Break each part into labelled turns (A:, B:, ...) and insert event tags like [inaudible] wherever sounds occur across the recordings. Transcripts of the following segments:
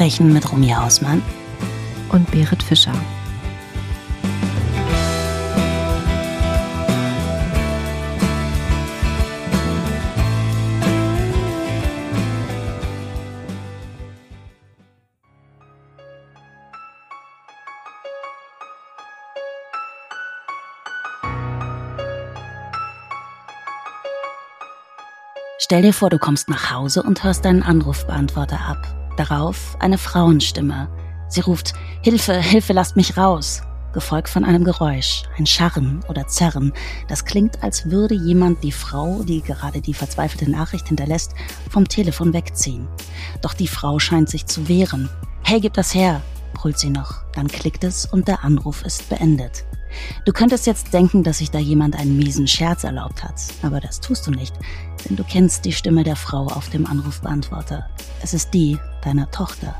A: Verbrechen mit Romy Hausmann
B: und Berit Fischer.
A: Stell dir vor, du kommst nach Hause und hörst deinen Anrufbeantworter ab. Darauf eine Frauenstimme. Sie ruft Hilfe, Hilfe, lasst mich raus. Gefolgt von einem Geräusch, ein Scharren oder Zerren. Das klingt, als würde jemand die Frau, die gerade die verzweifelte Nachricht hinterlässt, vom Telefon wegziehen. Doch die Frau scheint sich zu wehren. Hey, gib das her, brüllt sie noch. Dann klickt es und der Anruf ist beendet. Du könntest jetzt denken, dass sich da jemand einen miesen Scherz erlaubt hat, aber das tust du nicht, denn du kennst die Stimme der Frau auf dem Anrufbeantworter. Es ist die deiner Tochter.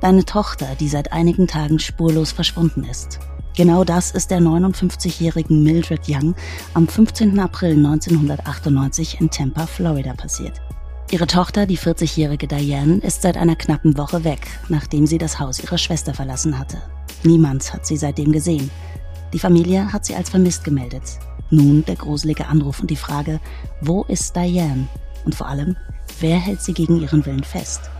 A: Deine Tochter, die seit einigen Tagen spurlos verschwunden ist. Genau das ist der 59-jährigen Mildred Young am 15. April 1998 in Tampa, Florida passiert. Ihre Tochter, die 40-jährige Diane, ist seit einer knappen Woche weg, nachdem sie das Haus ihrer Schwester verlassen hatte. Niemand hat sie seitdem gesehen. Die Familie hat sie als vermisst gemeldet. Nun der gruselige Anruf und die Frage, wo ist Diane? Und vor allem, wer hält sie gegen ihren Willen fest?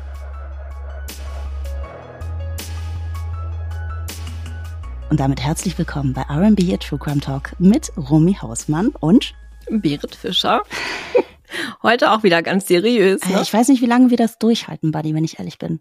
A: Und damit herzlich willkommen bei R&B True Crime Talk mit Romy Hausmann und
B: Berit Fischer. [laughs] Heute auch wieder ganz seriös.
A: Ne? Ich weiß nicht, wie lange wir das durchhalten, Buddy, wenn ich ehrlich bin.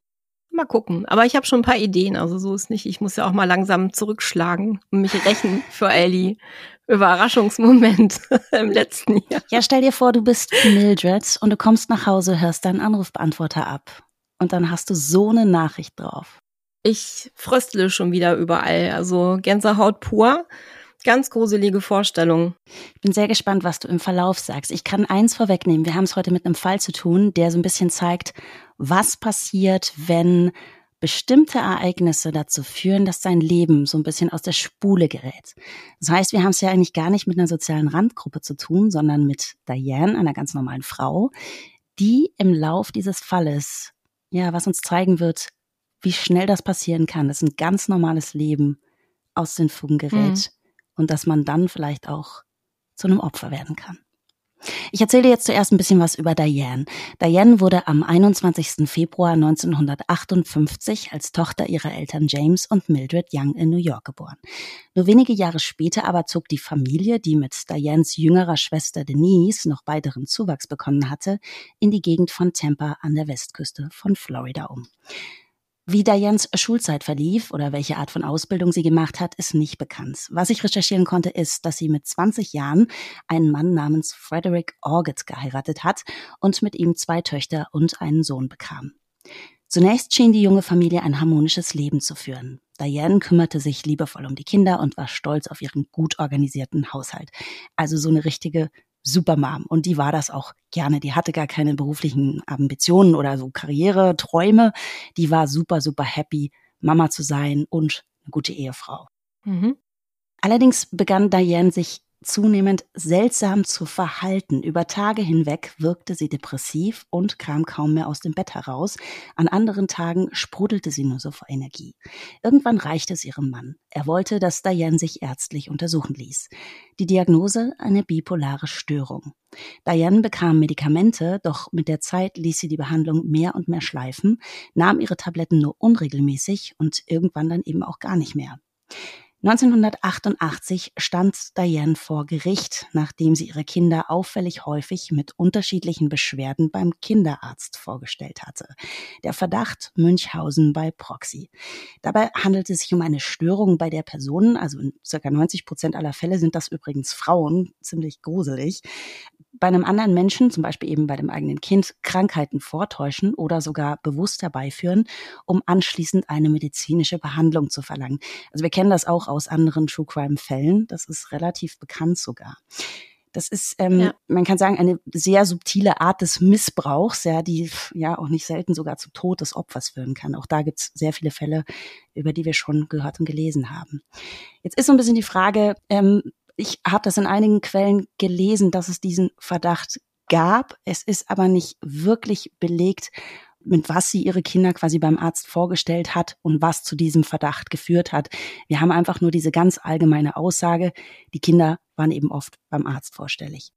B: Mal gucken. Aber ich habe schon ein paar Ideen, also so ist nicht. Ich muss ja auch mal langsam zurückschlagen und mich rächen für all die Überraschungsmomente [laughs] im letzten Jahr.
A: Ja, stell dir vor, du bist Mildred und du kommst nach Hause, hörst deinen Anrufbeantworter ab. Und dann hast du so eine Nachricht drauf.
B: Ich fröstle schon wieder überall. Also Gänsehaut pur. Ganz gruselige Vorstellung.
A: Ich bin sehr gespannt, was du im Verlauf sagst. Ich kann eins vorwegnehmen. Wir haben es heute mit einem Fall zu tun, der so ein bisschen zeigt, was passiert, wenn bestimmte Ereignisse dazu führen, dass dein Leben so ein bisschen aus der Spule gerät. Das heißt, wir haben es ja eigentlich gar nicht mit einer sozialen Randgruppe zu tun, sondern mit Diane, einer ganz normalen Frau, die im Lauf dieses Falles, ja, was uns zeigen wird, wie schnell das passieren kann, dass ein ganz normales Leben aus den Fugen gerät. Mhm und dass man dann vielleicht auch zu einem Opfer werden kann. Ich erzähle jetzt zuerst ein bisschen was über Diane. Diane wurde am 21. Februar 1958 als Tochter ihrer Eltern James und Mildred Young in New York geboren. Nur wenige Jahre später aber zog die Familie, die mit Dianes jüngerer Schwester Denise noch weiteren Zuwachs bekommen hatte, in die Gegend von Tampa an der Westküste von Florida um. Wie Dianes Schulzeit verlief oder welche Art von Ausbildung sie gemacht hat, ist nicht bekannt. Was ich recherchieren konnte, ist, dass sie mit 20 Jahren einen Mann namens Frederick Orgett geheiratet hat und mit ihm zwei Töchter und einen Sohn bekam. Zunächst schien die junge Familie ein harmonisches Leben zu führen. Diane kümmerte sich liebevoll um die Kinder und war stolz auf ihren gut organisierten Haushalt. Also so eine richtige Supermom. Und die war das auch gerne. Die hatte gar keine beruflichen Ambitionen oder so Karriereträume. Die war super, super happy, Mama zu sein und eine gute Ehefrau. Mhm. Allerdings begann Diane sich zunehmend seltsam zu verhalten. Über Tage hinweg wirkte sie depressiv und kam kaum mehr aus dem Bett heraus. An anderen Tagen sprudelte sie nur so vor Energie. Irgendwann reichte es ihrem Mann. Er wollte, dass Diane sich ärztlich untersuchen ließ. Die Diagnose eine bipolare Störung. Diane bekam Medikamente, doch mit der Zeit ließ sie die Behandlung mehr und mehr schleifen, nahm ihre Tabletten nur unregelmäßig und irgendwann dann eben auch gar nicht mehr. 1988 stand Diane vor Gericht, nachdem sie ihre Kinder auffällig häufig mit unterschiedlichen Beschwerden beim Kinderarzt vorgestellt hatte. Der Verdacht Münchhausen bei Proxy. Dabei handelt es sich um eine Störung bei der Person, also in circa 90 Prozent aller Fälle sind das übrigens Frauen, ziemlich gruselig, bei einem anderen Menschen, zum Beispiel eben bei dem eigenen Kind, Krankheiten vortäuschen oder sogar bewusst herbeiführen, um anschließend eine medizinische Behandlung zu verlangen. Also wir kennen das auch aus anderen True Crime Fällen. Das ist relativ bekannt sogar. Das ist, ähm, ja. man kann sagen, eine sehr subtile Art des Missbrauchs, ja, die ja auch nicht selten sogar zu Tod des Opfers führen kann. Auch da gibt es sehr viele Fälle, über die wir schon gehört und gelesen haben. Jetzt ist so ein bisschen die Frage, ähm, ich habe das in einigen Quellen gelesen, dass es diesen Verdacht gab. Es ist aber nicht wirklich belegt, mit was sie ihre Kinder quasi beim Arzt vorgestellt hat und was zu diesem Verdacht geführt hat. Wir haben einfach nur diese ganz allgemeine Aussage, die Kinder waren eben oft beim Arzt vorstellig.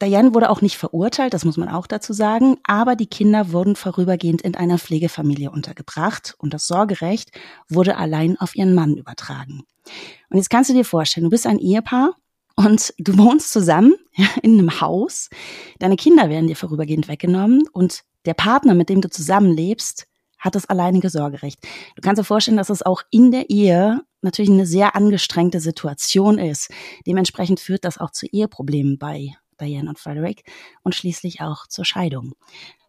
A: Diane wurde auch nicht verurteilt, das muss man auch dazu sagen, aber die Kinder wurden vorübergehend in einer Pflegefamilie untergebracht und das Sorgerecht wurde allein auf ihren Mann übertragen. Und jetzt kannst du dir vorstellen, du bist ein Ehepaar und du wohnst zusammen [laughs] in einem Haus, deine Kinder werden dir vorübergehend weggenommen und der Partner, mit dem du zusammenlebst, hat das alleinige Sorgerecht. Du kannst dir vorstellen, dass es auch in der Ehe natürlich eine sehr angestrengte Situation ist. Dementsprechend führt das auch zu Eheproblemen bei Diane und Frederick und schließlich auch zur Scheidung.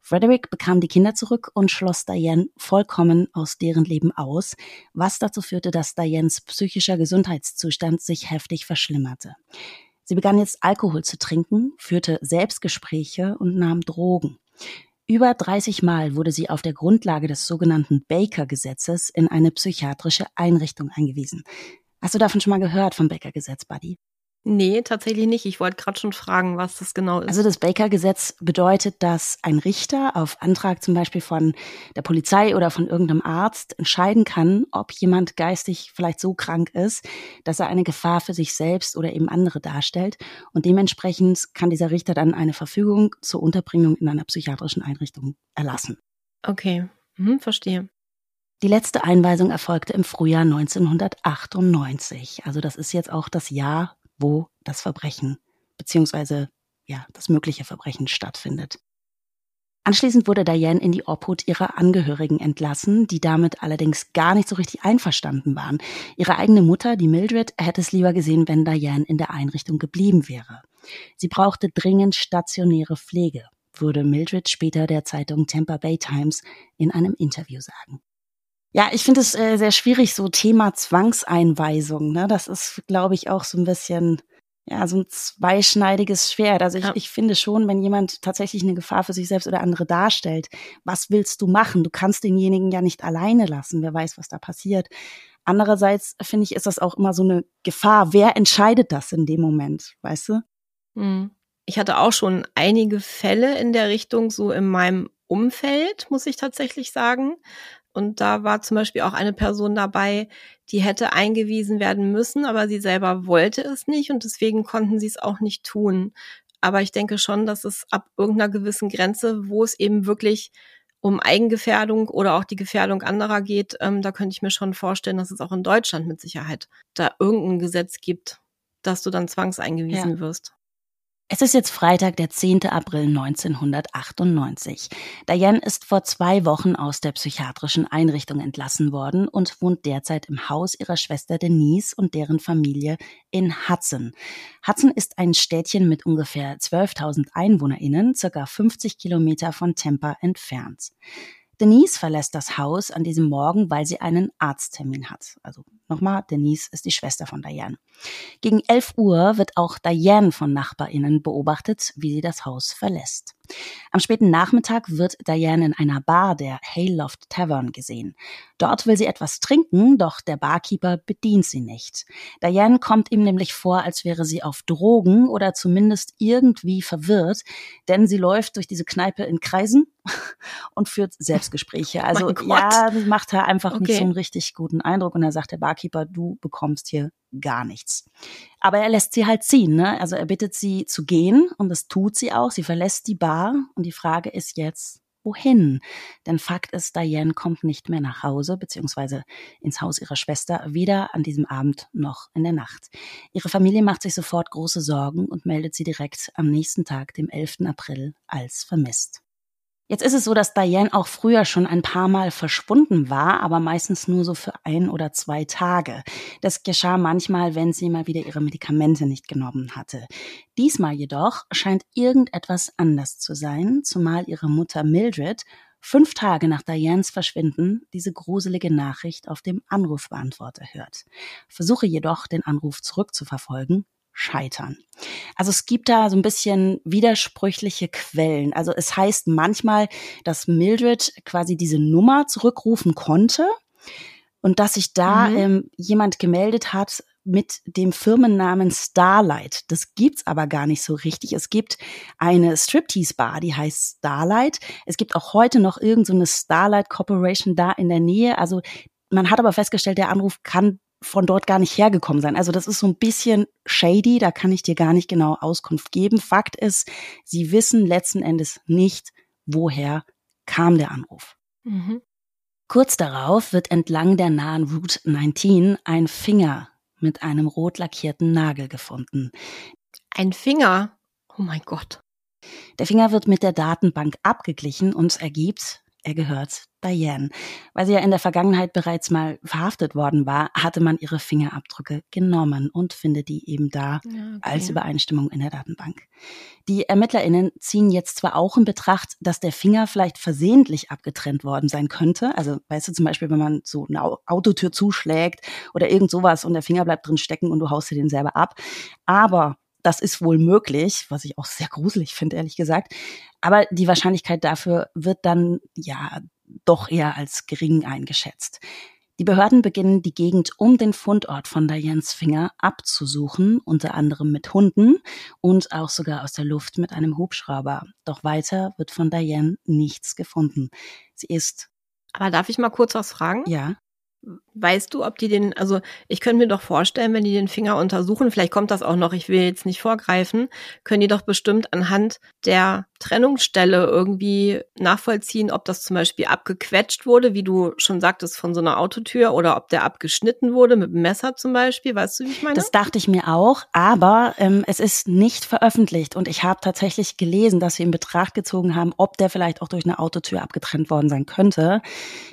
A: Frederick bekam die Kinder zurück und schloss Diane vollkommen aus deren Leben aus, was dazu führte, dass Dianes psychischer Gesundheitszustand sich heftig verschlimmerte. Sie begann jetzt Alkohol zu trinken, führte Selbstgespräche und nahm Drogen. Über 30 Mal wurde sie auf der Grundlage des sogenannten Baker-Gesetzes in eine psychiatrische Einrichtung eingewiesen. Hast du davon schon mal gehört vom Baker-Gesetz, Buddy?
B: Nee, tatsächlich nicht. Ich wollte gerade schon fragen, was das genau ist.
A: Also das Baker-Gesetz bedeutet, dass ein Richter auf Antrag zum Beispiel von der Polizei oder von irgendeinem Arzt entscheiden kann, ob jemand geistig vielleicht so krank ist, dass er eine Gefahr für sich selbst oder eben andere darstellt. Und dementsprechend kann dieser Richter dann eine Verfügung zur Unterbringung in einer psychiatrischen Einrichtung erlassen.
B: Okay, mhm, verstehe.
A: Die letzte Einweisung erfolgte im Frühjahr 1998. Also das ist jetzt auch das Jahr, wo das Verbrechen beziehungsweise ja, das mögliche Verbrechen stattfindet. Anschließend wurde Diane in die Obhut ihrer Angehörigen entlassen, die damit allerdings gar nicht so richtig einverstanden waren. Ihre eigene Mutter, die Mildred, hätte es lieber gesehen, wenn Diane in der Einrichtung geblieben wäre. Sie brauchte dringend stationäre Pflege, würde Mildred später der Zeitung Tampa Bay Times in einem Interview sagen. Ja, ich finde es äh, sehr schwierig, so Thema Zwangseinweisung. Ne? Das ist, glaube ich, auch so ein bisschen ja, so ein zweischneidiges Schwert. Also ich, ja. ich finde schon, wenn jemand tatsächlich eine Gefahr für sich selbst oder andere darstellt, was willst du machen? Du kannst denjenigen ja nicht alleine lassen. Wer weiß, was da passiert. Andererseits finde ich, ist das auch immer so eine Gefahr. Wer entscheidet das in dem Moment? Weißt du?
B: Hm. Ich hatte auch schon einige Fälle in der Richtung so in meinem Umfeld, muss ich tatsächlich sagen. Und da war zum Beispiel auch eine Person dabei, die hätte eingewiesen werden müssen, aber sie selber wollte es nicht und deswegen konnten sie es auch nicht tun. Aber ich denke schon, dass es ab irgendeiner gewissen Grenze, wo es eben wirklich um Eigengefährdung oder auch die Gefährdung anderer geht, ähm, da könnte ich mir schon vorstellen, dass es auch in Deutschland mit Sicherheit da irgendein Gesetz gibt, dass du dann zwangseingewiesen ja. wirst.
A: Es ist jetzt Freitag, der 10. April 1998. Diane ist vor zwei Wochen aus der psychiatrischen Einrichtung entlassen worden und wohnt derzeit im Haus ihrer Schwester Denise und deren Familie in Hudson. Hudson ist ein Städtchen mit ungefähr 12.000 EinwohnerInnen, circa 50 Kilometer von Tampa entfernt. Denise verlässt das Haus an diesem Morgen, weil sie einen Arzttermin hat. Also nochmal, Denise ist die Schwester von Diane. Gegen 11 Uhr wird auch Diane von NachbarInnen beobachtet, wie sie das Haus verlässt. Am späten Nachmittag wird Diane in einer Bar der Hayloft Tavern gesehen. Dort will sie etwas trinken, doch der Barkeeper bedient sie nicht. Diane kommt ihm nämlich vor, als wäre sie auf Drogen oder zumindest irgendwie verwirrt, denn sie läuft durch diese Kneipe in Kreisen [laughs] und führt Selbstgespräche. [laughs] Also ja, das macht er einfach okay. nicht so einen richtig guten Eindruck und er sagt der Barkeeper, du bekommst hier gar nichts. Aber er lässt sie halt ziehen, ne? Also er bittet sie zu gehen und das tut sie auch. Sie verlässt die Bar und die Frage ist jetzt, wohin? Denn Fakt ist, Diane kommt nicht mehr nach Hause, beziehungsweise ins Haus ihrer Schwester, weder an diesem Abend noch in der Nacht. Ihre Familie macht sich sofort große Sorgen und meldet sie direkt am nächsten Tag, dem 11. April, als vermisst. Jetzt ist es so, dass Diane auch früher schon ein paar Mal verschwunden war, aber meistens nur so für ein oder zwei Tage. Das geschah manchmal, wenn sie mal wieder ihre Medikamente nicht genommen hatte. Diesmal jedoch scheint irgendetwas anders zu sein, zumal ihre Mutter Mildred fünf Tage nach Dianes Verschwinden diese gruselige Nachricht auf dem Anrufbeantworter hört. Versuche jedoch, den Anruf zurückzuverfolgen, scheitern. Also es gibt da so ein bisschen widersprüchliche Quellen. Also es heißt manchmal, dass Mildred quasi diese Nummer zurückrufen konnte und dass sich da mhm. ähm, jemand gemeldet hat, mit dem Firmennamen Starlight. Das gibt's aber gar nicht so richtig. Es gibt eine Striptease-Bar, die heißt Starlight. Es gibt auch heute noch irgendeine so Starlight Corporation da in der Nähe. Also man hat aber festgestellt, der Anruf kann von dort gar nicht hergekommen sein. Also das ist so ein bisschen shady, da kann ich dir gar nicht genau Auskunft geben. Fakt ist, sie wissen letzten Endes nicht, woher kam der Anruf. Mhm. Kurz darauf wird entlang der nahen Route 19 ein Finger mit einem rot lackierten Nagel gefunden.
B: Ein Finger? Oh mein Gott.
A: Der Finger wird mit der Datenbank abgeglichen und ergibt, er gehört Diane. Weil sie ja in der Vergangenheit bereits mal verhaftet worden war, hatte man ihre Fingerabdrücke genommen und findet die eben da okay. als Übereinstimmung in der Datenbank. Die ErmittlerInnen ziehen jetzt zwar auch in Betracht, dass der Finger vielleicht versehentlich abgetrennt worden sein könnte. Also, weißt du, zum Beispiel, wenn man so eine Autotür zuschlägt oder irgend sowas und der Finger bleibt drin stecken und du haust dir den selber ab. Aber das ist wohl möglich, was ich auch sehr gruselig finde, ehrlich gesagt. Aber die Wahrscheinlichkeit dafür wird dann ja doch eher als gering eingeschätzt. Die Behörden beginnen die Gegend um den Fundort von Dianes Finger abzusuchen, unter anderem mit Hunden und auch sogar aus der Luft mit einem Hubschrauber. Doch weiter wird von Diane nichts gefunden. Sie ist.
B: Aber darf ich mal kurz was fragen?
A: Ja.
B: Weißt du, ob die den, also ich könnte mir doch vorstellen, wenn die den Finger untersuchen, vielleicht kommt das auch noch, ich will jetzt nicht vorgreifen, können die doch bestimmt anhand der Trennungsstelle irgendwie nachvollziehen, ob das zum Beispiel abgequetscht wurde, wie du schon sagtest, von so einer Autotür oder ob der abgeschnitten wurde mit einem Messer zum Beispiel. Weißt du, wie ich meine?
A: Das dachte ich mir auch, aber ähm, es ist nicht veröffentlicht und ich habe tatsächlich gelesen, dass sie in Betracht gezogen haben, ob der vielleicht auch durch eine Autotür abgetrennt worden sein könnte.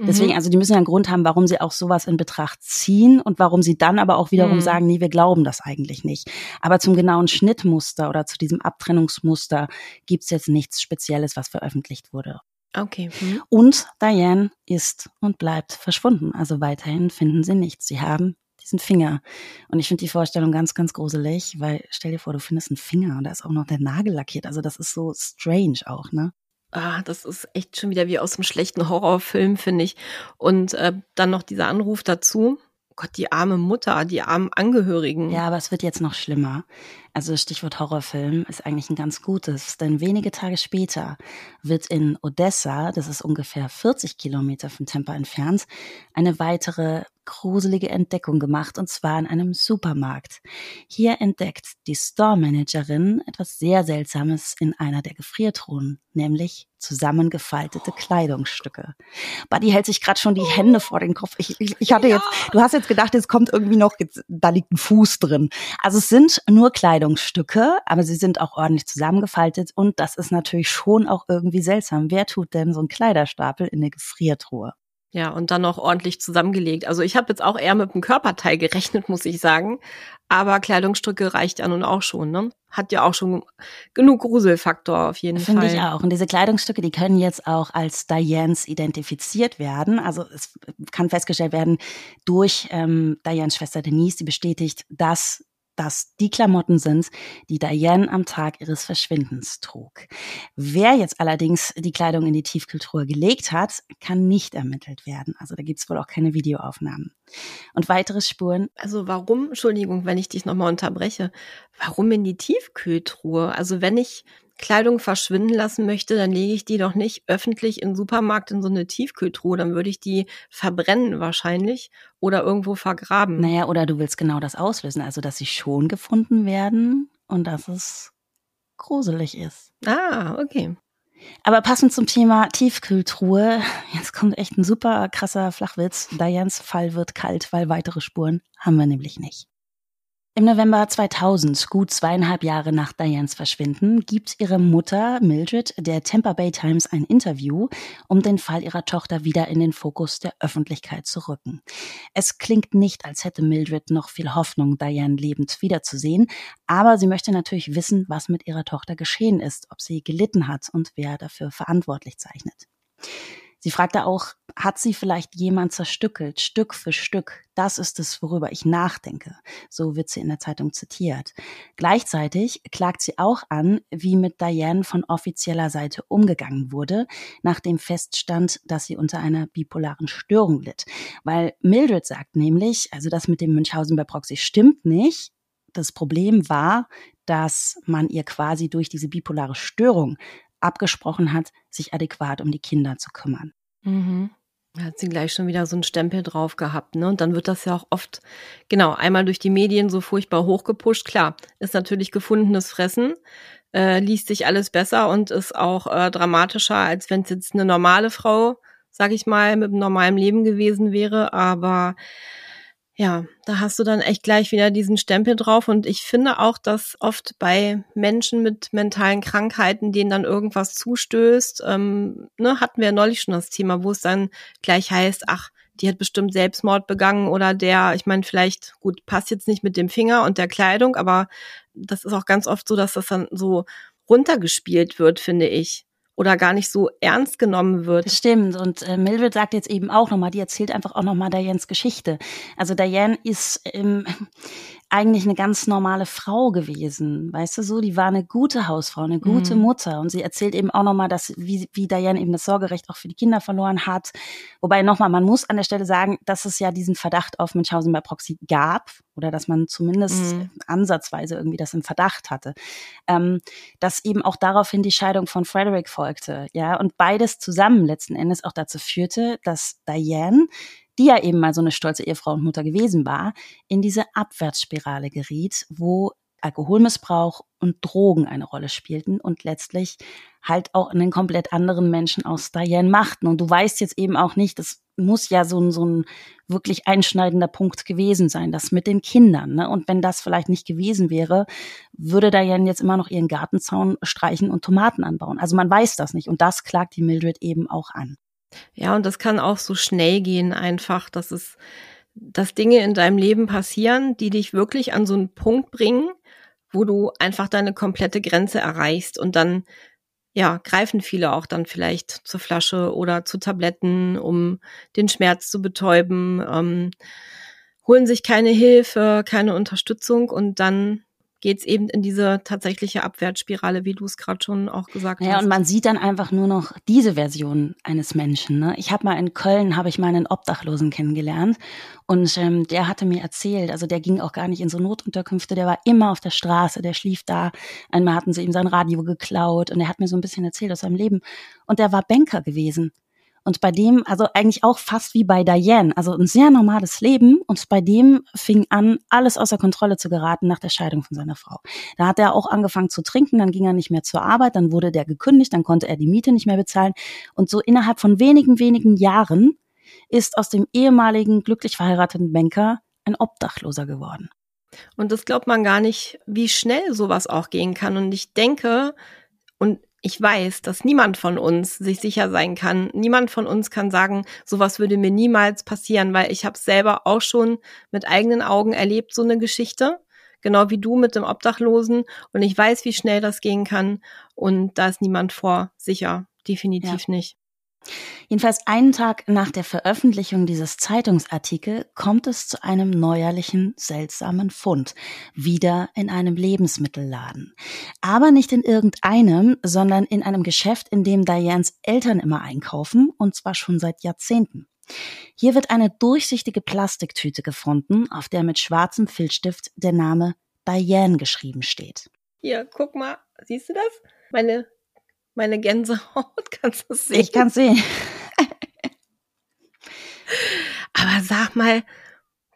A: Deswegen, mhm. also die müssen ja einen Grund haben, warum sie auch sowas in Betracht ziehen und warum sie dann aber auch wiederum mhm. sagen, nee, wir glauben das eigentlich nicht. Aber zum genauen Schnittmuster oder zu diesem Abtrennungsmuster gibt's jetzt nichts Spezielles, was veröffentlicht wurde.
B: Okay. Mhm.
A: Und Diane ist und bleibt verschwunden. Also weiterhin finden sie nichts. Sie haben diesen Finger. Und ich finde die Vorstellung ganz, ganz gruselig, weil stell dir vor, du findest einen Finger und da ist auch noch der Nagel lackiert. Also das ist so strange auch, ne?
B: Ah, das ist echt schon wieder wie aus einem schlechten Horrorfilm, finde ich. Und äh, dann noch dieser Anruf dazu. Gott, die arme Mutter, die armen Angehörigen.
A: Ja, aber es wird jetzt noch schlimmer. Also Stichwort Horrorfilm ist eigentlich ein ganz gutes, denn wenige Tage später wird in Odessa, das ist ungefähr 40 Kilometer von Tempa entfernt, eine weitere gruselige Entdeckung gemacht, und zwar in einem Supermarkt. Hier entdeckt die Store-Managerin etwas sehr Seltsames in einer der Gefriertruhen, nämlich zusammengefaltete Kleidungsstücke. Buddy hält sich gerade schon die Hände vor den Kopf. Ich, ich, ich hatte jetzt, du hast jetzt gedacht, es kommt irgendwie noch, jetzt, da liegt ein Fuß drin. Also es sind nur Kleidungsstücke, aber sie sind auch ordentlich zusammengefaltet und das ist natürlich schon auch irgendwie seltsam. Wer tut denn so einen Kleiderstapel in eine Gefriertruhe?
B: Ja, und dann noch ordentlich zusammengelegt. Also ich habe jetzt auch eher mit dem Körperteil gerechnet, muss ich sagen. Aber Kleidungsstücke reicht ja nun auch schon, ne? Hat ja auch schon genug Gruselfaktor auf jeden
A: Find
B: Fall.
A: Finde ich auch. Und diese Kleidungsstücke, die können jetzt auch als Dianes identifiziert werden. Also es kann festgestellt werden durch ähm, Dianes Schwester Denise, die bestätigt, dass das die Klamotten sind, die Diane am Tag ihres Verschwindens trug. Wer jetzt allerdings die Kleidung in die Tiefkühltruhe gelegt hat, kann nicht ermittelt werden. Also da gibt's wohl auch keine Videoaufnahmen. Und weitere Spuren.
B: Also warum, Entschuldigung, wenn ich dich nochmal unterbreche, warum in die Tiefkühltruhe? Also wenn ich Kleidung verschwinden lassen möchte, dann lege ich die doch nicht öffentlich im Supermarkt in so eine Tiefkühltruhe. Dann würde ich die verbrennen wahrscheinlich oder irgendwo vergraben.
A: Naja, oder du willst genau das auslösen, also dass sie schon gefunden werden und dass es gruselig ist.
B: Ah, okay.
A: Aber passend zum Thema Tiefkühltruhe, jetzt kommt echt ein super krasser Flachwitz. Dianes Fall wird kalt, weil weitere Spuren haben wir nämlich nicht. Im November 2000, gut zweieinhalb Jahre nach Dianes Verschwinden, gibt ihre Mutter Mildred der Tampa Bay Times ein Interview, um den Fall ihrer Tochter wieder in den Fokus der Öffentlichkeit zu rücken. Es klingt nicht, als hätte Mildred noch viel Hoffnung, Diane lebend wiederzusehen, aber sie möchte natürlich wissen, was mit ihrer Tochter geschehen ist, ob sie gelitten hat und wer dafür verantwortlich zeichnet. Sie fragte auch, hat sie vielleicht jemand zerstückelt, Stück für Stück? Das ist es, worüber ich nachdenke. So wird sie in der Zeitung zitiert. Gleichzeitig klagt sie auch an, wie mit Diane von offizieller Seite umgegangen wurde, nachdem feststand, dass sie unter einer bipolaren Störung litt. Weil Mildred sagt nämlich, also das mit dem Münchhausen bei Proxy stimmt nicht. Das Problem war, dass man ihr quasi durch diese bipolare Störung abgesprochen hat, sich adäquat um die Kinder zu kümmern.
B: Mhm. Hat sie gleich schon wieder so einen Stempel drauf gehabt, ne? Und dann wird das ja auch oft, genau, einmal durch die Medien so furchtbar hochgepusht. Klar, ist natürlich gefundenes Fressen, äh, liest sich alles besser und ist auch äh, dramatischer, als wenn es jetzt eine normale Frau, sag ich mal, mit einem normalen Leben gewesen wäre. Aber ja, da hast du dann echt gleich wieder diesen Stempel drauf. Und ich finde auch, dass oft bei Menschen mit mentalen Krankheiten, denen dann irgendwas zustößt, ähm, ne, hatten wir ja neulich schon das Thema, wo es dann gleich heißt, ach, die hat bestimmt Selbstmord begangen oder der, ich meine, vielleicht, gut, passt jetzt nicht mit dem Finger und der Kleidung, aber das ist auch ganz oft so, dass das dann so runtergespielt wird, finde ich oder gar nicht so ernst genommen wird.
A: Das stimmt. Und äh, Mildred sagt jetzt eben auch nochmal, die erzählt einfach auch nochmal Dianes Geschichte. Also Diane ist ähm, eigentlich eine ganz normale Frau gewesen, weißt du so? Die war eine gute Hausfrau, eine gute mhm. Mutter. Und sie erzählt eben auch nochmal, dass wie, wie Diane eben das Sorgerecht auch für die Kinder verloren hat. Wobei nochmal, man muss an der Stelle sagen, dass es ja diesen Verdacht auf Münchhausen bei Proxy gab oder dass man zumindest mhm. ansatzweise irgendwie das im Verdacht hatte. Ähm, dass eben auch daraufhin die Scheidung von Frederick folgte, ja, und beides zusammen letzten Endes auch dazu führte, dass Diane die ja eben mal so eine stolze Ehefrau und Mutter gewesen war, in diese Abwärtsspirale geriet, wo Alkoholmissbrauch und Drogen eine Rolle spielten und letztlich halt auch einen komplett anderen Menschen aus Diane machten. Und du weißt jetzt eben auch nicht, das muss ja so ein, so ein wirklich einschneidender Punkt gewesen sein, das mit den Kindern. Ne? Und wenn das vielleicht nicht gewesen wäre, würde Diane jetzt immer noch ihren Gartenzaun streichen und Tomaten anbauen. Also man weiß das nicht. Und das klagt die Mildred eben auch an.
B: Ja, und das kann auch so schnell gehen, einfach, dass es, dass Dinge in deinem Leben passieren, die dich wirklich an so einen Punkt bringen, wo du einfach deine komplette Grenze erreichst. Und dann ja, greifen viele auch dann vielleicht zur Flasche oder zu Tabletten, um den Schmerz zu betäuben, ähm, holen sich keine Hilfe, keine Unterstützung und dann geht es eben in diese tatsächliche Abwärtsspirale, wie du es gerade schon auch gesagt
A: ja, hast. Ja, und man sieht dann einfach nur noch diese Version eines Menschen. Ne? Ich habe mal in Köln, habe ich mal einen Obdachlosen kennengelernt und ähm, der hatte mir erzählt, also der ging auch gar nicht in so Notunterkünfte, der war immer auf der Straße, der schlief da. Einmal hatten sie ihm sein Radio geklaut und er hat mir so ein bisschen erzählt aus seinem Leben. Und der war Banker gewesen. Und bei dem, also eigentlich auch fast wie bei Diane, also ein sehr normales Leben. Und bei dem fing an, alles außer Kontrolle zu geraten nach der Scheidung von seiner Frau. Da hat er auch angefangen zu trinken, dann ging er nicht mehr zur Arbeit, dann wurde der gekündigt, dann konnte er die Miete nicht mehr bezahlen. Und so innerhalb von wenigen, wenigen Jahren ist aus dem ehemaligen glücklich verheirateten Banker ein Obdachloser geworden.
B: Und das glaubt man gar nicht, wie schnell sowas auch gehen kann. Und ich denke, und ich weiß, dass niemand von uns sich sicher sein kann. Niemand von uns kann sagen, sowas würde mir niemals passieren, weil ich habe selber auch schon mit eigenen Augen erlebt, so eine Geschichte. Genau wie du mit dem Obdachlosen. Und ich weiß, wie schnell das gehen kann. Und da ist niemand vor sicher. Definitiv ja. nicht.
A: Jedenfalls einen Tag nach der Veröffentlichung dieses Zeitungsartikel kommt es zu einem neuerlichen seltsamen Fund, wieder in einem Lebensmittelladen. Aber nicht in irgendeinem, sondern in einem Geschäft, in dem Dianes Eltern immer einkaufen, und zwar schon seit Jahrzehnten. Hier wird eine durchsichtige Plastiktüte gefunden, auf der mit schwarzem Filzstift der Name Diane geschrieben steht.
B: Hier, guck mal, siehst du das? Meine meine Gänsehaut, [laughs] kannst du sehen?
A: Ich kann sehen. [laughs]
B: Aber sag mal,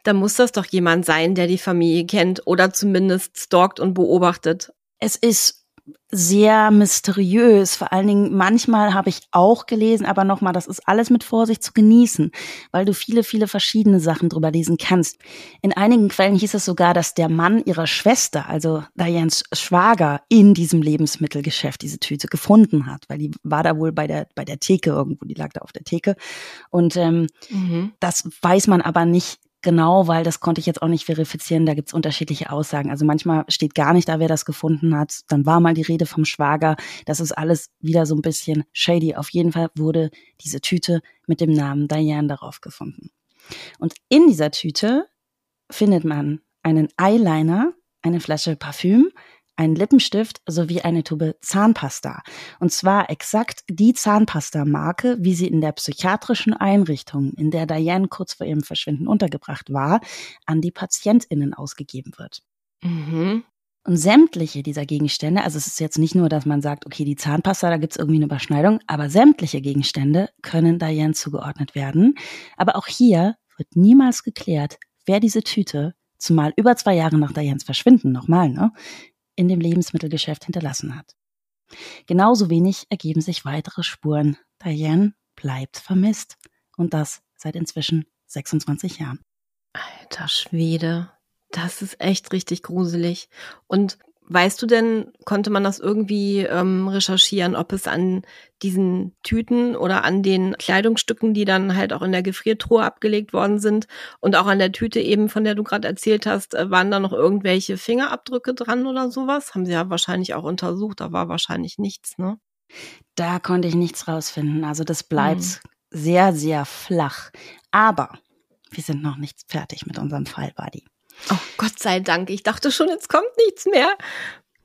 B: da muss das doch jemand sein, der die Familie kennt oder zumindest stalkt und beobachtet.
A: Es ist sehr mysteriös. Vor allen Dingen manchmal habe ich auch gelesen, aber nochmal, das ist alles mit Vorsicht zu genießen, weil du viele, viele verschiedene Sachen drüber lesen kannst. In einigen Quellen hieß es sogar, dass der Mann ihrer Schwester, also Dianes Schwager, in diesem Lebensmittelgeschäft diese Tüte gefunden hat, weil die war da wohl bei der, bei der Theke irgendwo, die lag da auf der Theke. Und ähm, mhm. das weiß man aber nicht genau, weil das konnte ich jetzt auch nicht verifizieren. Da gibt's unterschiedliche Aussagen. Also manchmal steht gar nicht da, wer das gefunden hat. Dann war mal die Rede vom Schwager. Das ist alles wieder so ein bisschen shady. Auf jeden Fall wurde diese Tüte mit dem Namen Diane darauf gefunden. Und in dieser Tüte findet man einen Eyeliner, eine Flasche Parfüm, einen Lippenstift sowie eine Tube Zahnpasta. Und zwar exakt die Zahnpasta-Marke, wie sie in der psychiatrischen Einrichtung, in der Diane kurz vor ihrem Verschwinden untergebracht war, an die PatientInnen ausgegeben wird. Mhm. Und sämtliche dieser Gegenstände, also es ist jetzt nicht nur, dass man sagt, okay, die Zahnpasta, da gibt es irgendwie eine Überschneidung, aber sämtliche Gegenstände können Diane zugeordnet werden. Aber auch hier wird niemals geklärt, wer diese Tüte, zumal über zwei Jahre nach Dianes Verschwinden nochmal, ne, in dem Lebensmittelgeschäft hinterlassen hat. Genauso wenig ergeben sich weitere Spuren. Diane bleibt vermisst. Und das seit inzwischen 26 Jahren.
B: Alter Schwede. Das ist echt richtig gruselig. Und Weißt du denn, konnte man das irgendwie ähm, recherchieren, ob es an diesen Tüten oder an den Kleidungsstücken, die dann halt auch in der Gefriertruhe abgelegt worden sind und auch an der Tüte eben, von der du gerade erzählt hast, äh, waren da noch irgendwelche Fingerabdrücke dran oder sowas? Haben sie ja wahrscheinlich auch untersucht, da war wahrscheinlich nichts, ne?
A: Da konnte ich nichts rausfinden. Also das bleibt hm. sehr, sehr flach. Aber wir sind noch nicht fertig mit unserem Fall, Buddy.
B: Oh, Gott sei Dank. Ich dachte schon, jetzt kommt nichts mehr.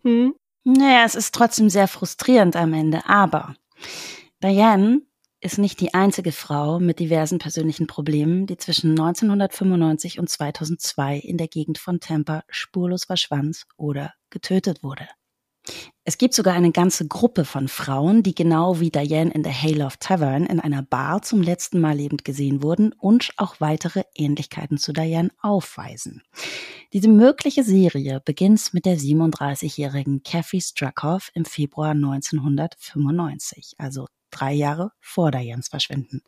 A: Hm. Naja, es ist trotzdem sehr frustrierend am Ende. Aber Diane ist nicht die einzige Frau mit diversen persönlichen Problemen, die zwischen 1995 und 2002 in der Gegend von Tampa spurlos verschwand oder getötet wurde. Es gibt sogar eine ganze Gruppe von Frauen, die genau wie Diane in der Hayloft Tavern in einer Bar zum letzten Mal lebend gesehen wurden und auch weitere Ähnlichkeiten zu Diane aufweisen. Diese mögliche Serie beginnt mit der 37-jährigen Kathy Struckhoff im Februar 1995, also drei Jahre vor Dianes Verschwinden.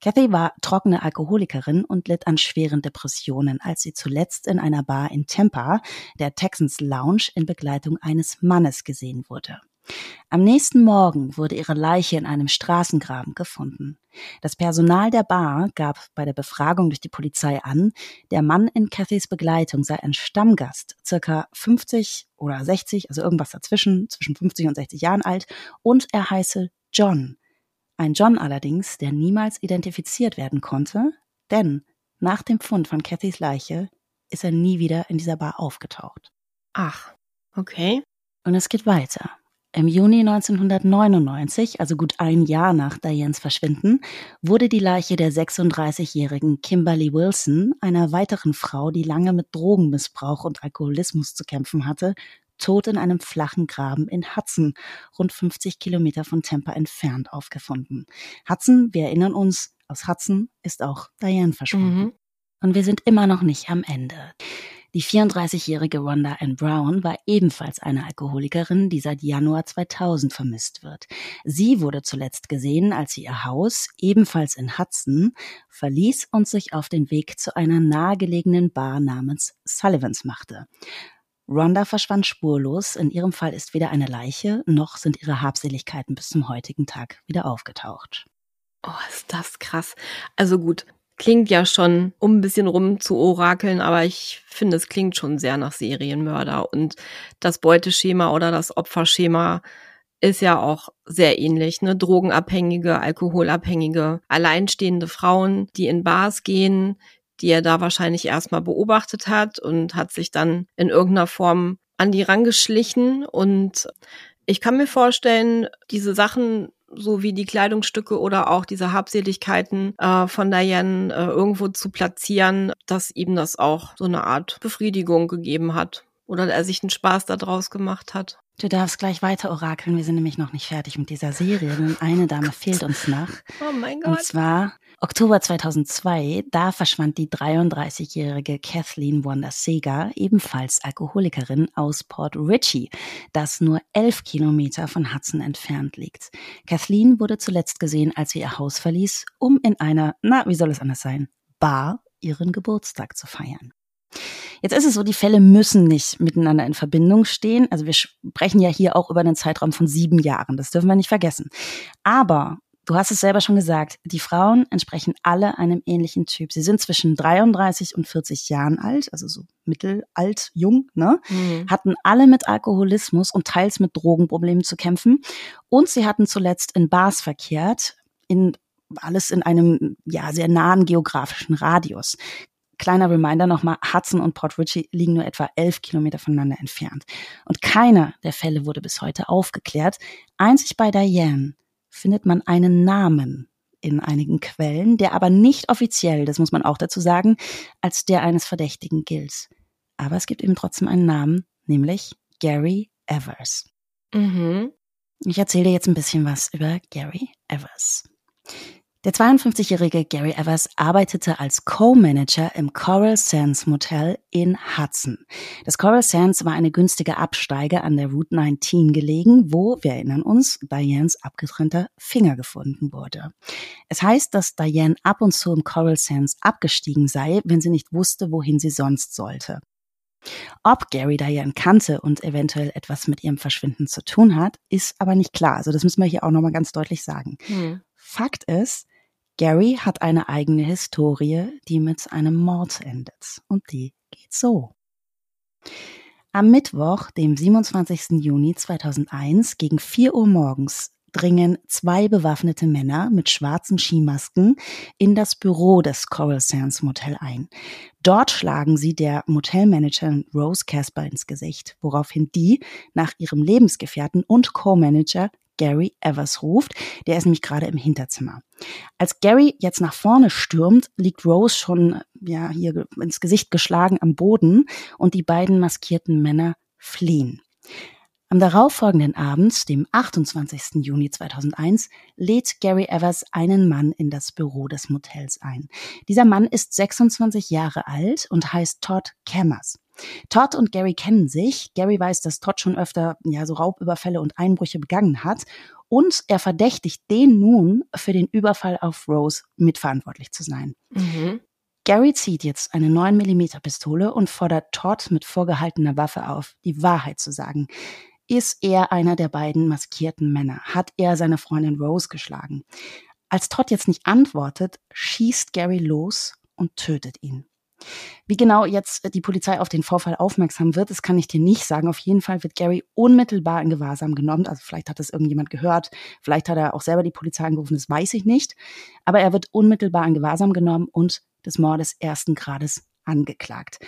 A: Kathy war trockene Alkoholikerin und litt an schweren Depressionen, als sie zuletzt in einer Bar in Tampa, der Texans Lounge, in Begleitung eines Mannes gesehen wurde. Am nächsten Morgen wurde ihre Leiche in einem Straßengraben gefunden. Das Personal der Bar gab bei der Befragung durch die Polizei an, der Mann in Cathys Begleitung sei ein Stammgast, circa 50 oder 60, also irgendwas dazwischen, zwischen 50 und 60 Jahren alt, und er heiße John. Ein John allerdings, der niemals identifiziert werden konnte, denn nach dem Fund von Cathys Leiche ist er nie wieder in dieser Bar aufgetaucht.
B: Ach, okay.
A: Und es geht weiter. Im Juni 1999, also gut ein Jahr nach Dianes Verschwinden, wurde die Leiche der 36-jährigen Kimberly Wilson, einer weiteren Frau, die lange mit Drogenmissbrauch und Alkoholismus zu kämpfen hatte, tot in einem flachen Graben in Hudson, rund 50 Kilometer von Tampa entfernt, aufgefunden. Hudson, wir erinnern uns, aus Hudson ist auch Diane verschwunden. Mhm. Und wir sind immer noch nicht am Ende. Die 34-jährige Rhonda Ann Brown war ebenfalls eine Alkoholikerin, die seit Januar 2000 vermisst wird. Sie wurde zuletzt gesehen, als sie ihr Haus, ebenfalls in Hudson, verließ und sich auf den Weg zu einer nahegelegenen Bar namens Sullivans machte. Rhonda verschwand spurlos. In ihrem Fall ist weder eine Leiche noch sind ihre Habseligkeiten bis zum heutigen Tag wieder aufgetaucht.
B: Oh, ist das krass. Also gut, klingt ja schon, um ein bisschen rum zu orakeln, aber ich finde, es klingt schon sehr nach Serienmörder und das Beuteschema oder das Opferschema ist ja auch sehr ähnlich, ne? Drogenabhängige, Alkoholabhängige, alleinstehende Frauen, die in Bars gehen, die er da wahrscheinlich erstmal beobachtet hat und hat sich dann in irgendeiner Form an die rangeschlichen. Und ich kann mir vorstellen, diese Sachen so wie die Kleidungsstücke oder auch diese Habseligkeiten äh, von Diane äh, irgendwo zu platzieren, dass ihm das auch so eine Art Befriedigung gegeben hat oder er sich einen Spaß daraus gemacht hat.
A: Du darfst gleich weiter orakeln. Wir sind nämlich noch nicht fertig mit dieser Serie, denn eine Dame [laughs] fehlt uns noch.
B: Oh mein Gott.
A: Und zwar Oktober 2002, da verschwand die 33-jährige Kathleen Wanda Seger, ebenfalls Alkoholikerin aus Port Richey, das nur elf Kilometer von Hudson entfernt liegt. Kathleen wurde zuletzt gesehen, als sie ihr Haus verließ, um in einer, na, wie soll es anders sein, Bar ihren Geburtstag zu feiern. Jetzt ist es so, die Fälle müssen nicht miteinander in Verbindung stehen. Also wir sprechen ja hier auch über einen Zeitraum von sieben Jahren. Das dürfen wir nicht vergessen. Aber Du hast es selber schon gesagt, die Frauen entsprechen alle einem ähnlichen Typ. Sie sind zwischen 33 und 40 Jahren alt, also so mittelalt, jung, ne? Mhm. Hatten alle mit Alkoholismus und teils mit Drogenproblemen zu kämpfen. Und sie hatten zuletzt in Bars verkehrt, in alles in einem ja sehr nahen geografischen Radius. Kleiner Reminder nochmal, Hudson und Port Ritchie liegen nur etwa elf Kilometer voneinander entfernt. Und keiner der Fälle wurde bis heute aufgeklärt. Einzig bei Diane findet man einen Namen in einigen Quellen, der aber nicht offiziell, das muss man auch dazu sagen, als der eines Verdächtigen gilt. Aber es gibt eben trotzdem einen Namen, nämlich Gary Evers. Mhm. Ich erzähle dir jetzt ein bisschen was über Gary Evers. Der 52-jährige Gary Evers arbeitete als Co-Manager im Coral Sands Motel in Hudson. Das Coral Sands war eine günstige Absteige an der Route 19 gelegen, wo, wir erinnern uns, Dianes abgetrennter Finger gefunden wurde. Es heißt, dass Diane ab und zu im Coral Sands abgestiegen sei, wenn sie nicht wusste, wohin sie sonst sollte. Ob Gary Diane kannte und eventuell etwas mit ihrem Verschwinden zu tun hat, ist aber nicht klar. Also das müssen wir hier auch nochmal ganz deutlich sagen. Hm. Fakt ist, Gary hat eine eigene Historie, die mit einem Mord endet. Und die geht so. Am Mittwoch, dem 27. Juni 2001 gegen 4 Uhr morgens dringen zwei bewaffnete Männer mit schwarzen Skimasken in das Büro des Coral Sands Motel ein. Dort schlagen sie der Motelmanagerin Rose Casper ins Gesicht, woraufhin die nach ihrem Lebensgefährten und Co-Manager Gary Evers ruft. Der ist nämlich gerade im Hinterzimmer. Als Gary jetzt nach vorne stürmt, liegt Rose schon ja hier ins Gesicht geschlagen am Boden und die beiden maskierten Männer fliehen. Am darauffolgenden Abend, dem 28. Juni 2001, lädt Gary Evers einen Mann in das Büro des Motels ein. Dieser Mann ist 26 Jahre alt und heißt Todd Cammers. Todd und Gary kennen sich. Gary weiß, dass Todd schon öfter ja so Raubüberfälle und Einbrüche begangen hat und er verdächtigt den nun für den Überfall auf Rose mitverantwortlich zu sein. Mhm. Gary zieht jetzt eine 9 mm Pistole und fordert Todd mit vorgehaltener Waffe auf, die Wahrheit zu sagen. Ist er einer der beiden maskierten Männer? Hat er seine Freundin Rose geschlagen? Als Todd jetzt nicht antwortet, schießt Gary los und tötet ihn. Wie genau jetzt die Polizei auf den Vorfall aufmerksam wird, das kann ich dir nicht sagen. Auf jeden Fall wird Gary unmittelbar in Gewahrsam genommen. Also vielleicht hat das irgendjemand gehört, vielleicht hat er auch selber die Polizei angerufen, das weiß ich nicht. Aber er wird unmittelbar in Gewahrsam genommen und des Mordes ersten Grades angeklagt.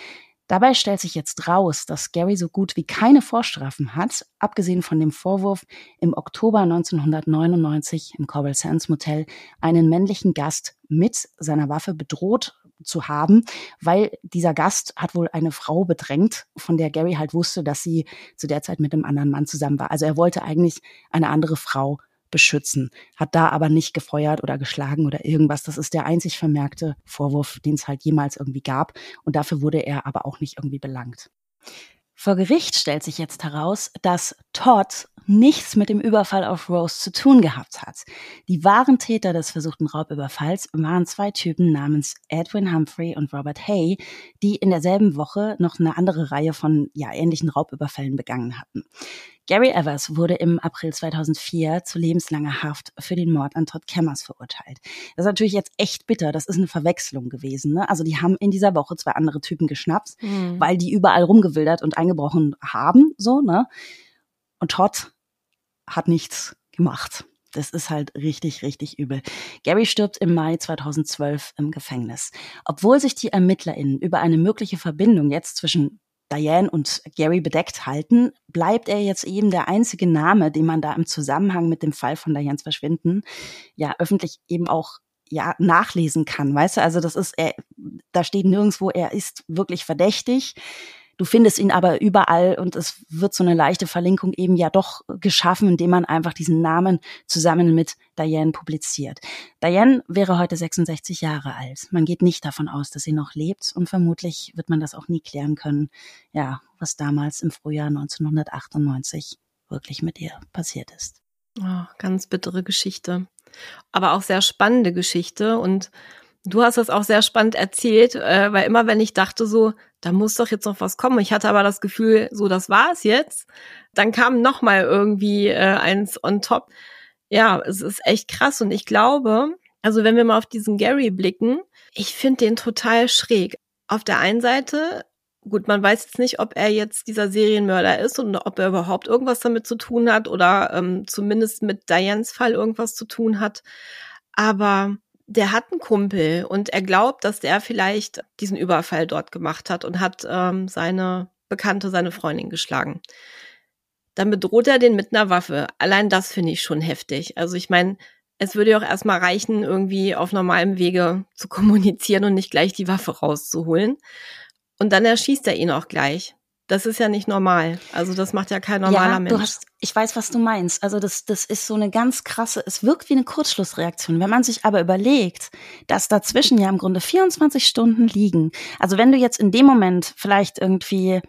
A: Dabei stellt sich jetzt raus, dass Gary so gut wie keine Vorstrafen hat, abgesehen von dem Vorwurf, im Oktober 1999 im Coral Sands Motel einen männlichen Gast mit seiner Waffe bedroht zu haben, weil dieser Gast hat wohl eine Frau bedrängt, von der Gary halt wusste, dass sie zu der Zeit mit einem anderen Mann zusammen war. Also er wollte eigentlich eine andere Frau beschützen, hat da aber nicht gefeuert oder geschlagen oder irgendwas. Das ist der einzig vermerkte Vorwurf, den es halt jemals irgendwie gab. Und dafür wurde er aber auch nicht irgendwie belangt. Vor Gericht stellt sich jetzt heraus, dass Todd nichts mit dem Überfall auf Rose zu tun gehabt hat. Die wahren Täter des versuchten Raubüberfalls waren zwei Typen namens Edwin Humphrey und Robert Hay, die in derselben Woche noch eine andere Reihe von ja, ähnlichen Raubüberfällen begangen hatten. Gary Evers wurde im April 2004 zu lebenslanger Haft für den Mord an Todd Cammers verurteilt. Das ist natürlich jetzt echt bitter. Das ist eine Verwechslung gewesen. Ne? Also die haben in dieser Woche zwei andere Typen geschnappt, mhm. weil die überall rumgewildert und eingebrochen haben. So, ne? Und Todd hat nichts gemacht. Das ist halt richtig, richtig übel. Gary stirbt im Mai 2012 im Gefängnis. Obwohl sich die ErmittlerInnen über eine mögliche Verbindung jetzt zwischen Diane und Gary bedeckt halten, bleibt er jetzt eben der einzige Name, den man da im Zusammenhang mit dem Fall von Dianes Verschwinden ja öffentlich eben auch ja nachlesen kann, weißt du? Also das ist, er, da steht nirgendwo, er ist wirklich verdächtig. Du findest ihn aber überall und es wird so eine leichte Verlinkung eben ja doch geschaffen, indem man einfach diesen Namen zusammen mit Diane publiziert. Diane wäre heute 66 Jahre alt. Man geht nicht davon aus, dass sie noch lebt und vermutlich wird man das auch nie klären können, ja, was damals im Frühjahr 1998 wirklich mit ihr passiert ist.
B: Oh, ganz bittere Geschichte. Aber auch sehr spannende Geschichte und Du hast das auch sehr spannend erzählt, äh, weil immer wenn ich dachte so, da muss doch jetzt noch was kommen, ich hatte aber das Gefühl, so das war es jetzt, dann kam noch mal irgendwie äh, eins on top. Ja, es ist echt krass und ich glaube, also wenn wir mal auf diesen Gary blicken, ich finde den total schräg. Auf der einen Seite, gut, man weiß jetzt nicht, ob er jetzt dieser Serienmörder ist und ob er überhaupt irgendwas damit zu tun hat oder ähm, zumindest mit Dianes Fall irgendwas zu tun hat. Aber der hat einen Kumpel und er glaubt, dass der vielleicht diesen Überfall dort gemacht hat und hat ähm, seine Bekannte, seine Freundin geschlagen. Dann bedroht er den mit einer Waffe. Allein das finde ich schon heftig. Also ich meine, es würde ja auch erstmal reichen, irgendwie auf normalem Wege zu kommunizieren und nicht gleich die Waffe rauszuholen. Und dann erschießt er ihn auch gleich. Das ist ja nicht normal. Also das macht ja kein normaler
A: ja,
B: Mensch.
A: Du hast, ich weiß, was du meinst. Also das, das ist so eine ganz krasse, es wirkt wie eine Kurzschlussreaktion. Wenn man sich aber überlegt, dass dazwischen ja im Grunde 24 Stunden liegen. Also wenn du jetzt in dem Moment vielleicht irgendwie,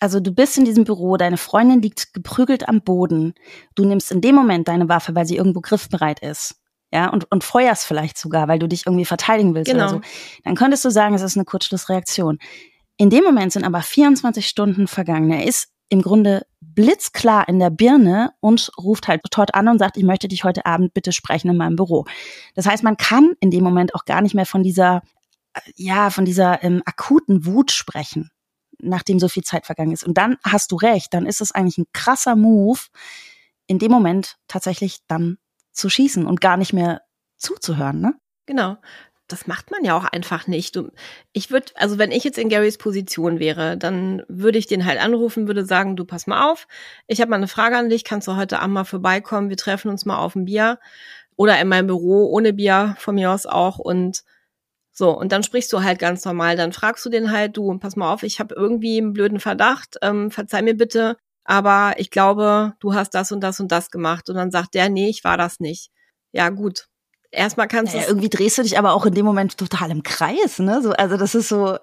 A: also du bist in diesem Büro, deine Freundin liegt geprügelt am Boden. Du nimmst in dem Moment deine Waffe, weil sie irgendwo griffbereit ist. Ja, und, und feuerst vielleicht sogar, weil du dich irgendwie verteidigen willst
B: genau.
A: oder so. Dann könntest du sagen, es ist eine Kurzschlussreaktion. In dem Moment sind aber 24 Stunden vergangen. Er ist im Grunde blitzklar in der Birne und ruft halt Todd an und sagt, ich möchte dich heute Abend bitte sprechen in meinem Büro. Das heißt, man kann in dem Moment auch gar nicht mehr von dieser, ja, von dieser ähm, akuten Wut sprechen, nachdem so viel Zeit vergangen ist. Und dann hast du recht, dann ist es eigentlich ein krasser Move, in dem Moment tatsächlich dann zu schießen und gar nicht mehr zuzuhören, ne?
B: Genau das macht man ja auch einfach nicht. Du, ich würde, also wenn ich jetzt in Garys Position wäre, dann würde ich den halt anrufen, würde sagen, du pass mal auf, ich habe mal eine Frage an dich, kannst du heute Abend mal vorbeikommen, wir treffen uns mal auf ein Bier oder in meinem Büro ohne Bier von mir aus auch und so, und dann sprichst du halt ganz normal, dann fragst du den halt, du, pass mal auf, ich habe irgendwie einen blöden Verdacht, ähm, verzeih mir bitte, aber ich glaube, du hast das und das und das gemacht. Und dann sagt der, nee, ich war das nicht. Ja, gut, erstmal kannst du.
A: Naja, irgendwie drehst du dich aber auch in dem Moment total im Kreis, ne? So, also das ist so,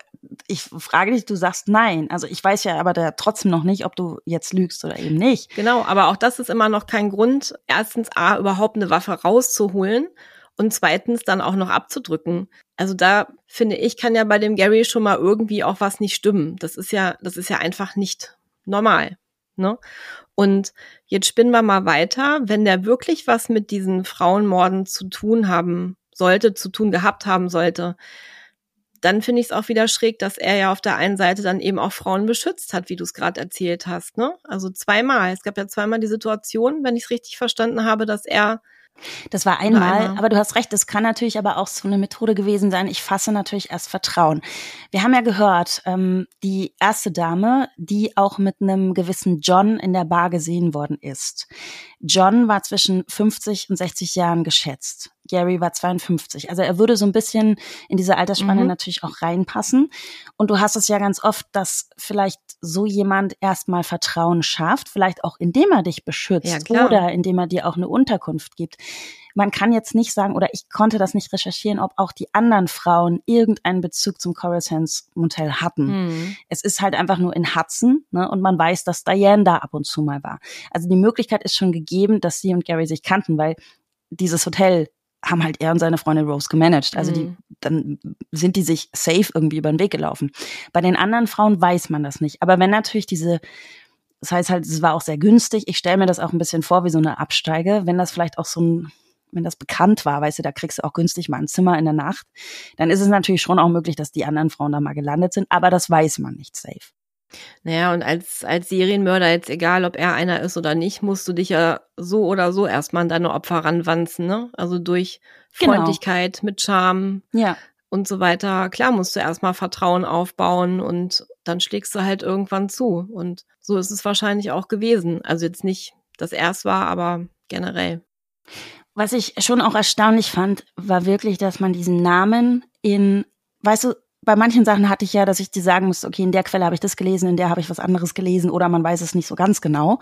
A: ich frage dich, du sagst nein. Also ich weiß ja aber da trotzdem noch nicht, ob du jetzt lügst oder eben nicht.
B: Genau, aber auch das ist immer noch kein Grund, erstens A, überhaupt eine Waffe rauszuholen und zweitens dann auch noch abzudrücken. Also da finde ich, kann ja bei dem Gary schon mal irgendwie auch was nicht stimmen. Das ist ja, das ist ja einfach nicht normal. Ne? Und jetzt spinnen wir mal weiter. Wenn der wirklich was mit diesen Frauenmorden zu tun haben sollte, zu tun gehabt haben sollte, dann finde ich es auch wieder schräg, dass er ja auf der einen Seite dann eben auch Frauen beschützt hat, wie du es gerade erzählt hast. Ne? Also zweimal. Es gab ja zweimal die Situation, wenn ich es richtig verstanden habe, dass er
A: das war einmal, einmal, aber du hast recht, es kann natürlich aber auch so eine Methode gewesen sein. Ich fasse natürlich erst Vertrauen. Wir haben ja gehört, ähm, die erste Dame, die auch mit einem gewissen John in der Bar gesehen worden ist. John war zwischen 50 und 60 Jahren geschätzt. Gary war 52. Also er würde so ein bisschen in diese Altersspanne mhm. natürlich auch reinpassen. Und du hast es ja ganz oft, dass vielleicht so jemand erstmal Vertrauen schafft, vielleicht auch indem er dich beschützt ja, oder indem er dir auch eine Unterkunft gibt. Man kann jetzt nicht sagen, oder ich konnte das nicht recherchieren, ob auch die anderen Frauen irgendeinen Bezug zum Coral Sands Motel hatten. Mhm. Es ist halt einfach nur in Hudson, ne, und man weiß, dass Diane da ab und zu mal war. Also die Möglichkeit ist schon gegeben, dass sie und Gary sich kannten, weil dieses Hotel haben halt er und seine Freundin Rose gemanagt. Also die, mhm. dann sind die sich safe irgendwie über den Weg gelaufen. Bei den anderen Frauen weiß man das nicht. Aber wenn natürlich diese, das heißt halt, es war auch sehr günstig. Ich stelle mir das auch ein bisschen vor wie so eine Absteige. Wenn das vielleicht auch so ein, wenn das bekannt war, weißt du, da kriegst du auch günstig mal ein Zimmer in der Nacht, dann ist es natürlich schon auch möglich, dass die anderen Frauen da mal gelandet sind. Aber das weiß man nicht safe.
B: Naja, und als, als Serienmörder, jetzt egal, ob er einer ist oder nicht, musst du dich ja so oder so erstmal an deine Opfer ranwanzen, ne? Also durch genau. Freundlichkeit, genau. mit Charme
A: ja.
B: und so weiter. Klar musst du erstmal Vertrauen aufbauen und dann schlägst du halt irgendwann zu. Und so ist es wahrscheinlich auch gewesen. Also jetzt nicht, dass er es war, aber generell.
A: Was ich schon auch erstaunlich fand, war wirklich, dass man diesen Namen in, weißt du, bei manchen Sachen hatte ich ja, dass ich dir sagen musste, okay, in der Quelle habe ich das gelesen, in der habe ich was anderes gelesen oder man weiß es nicht so ganz genau.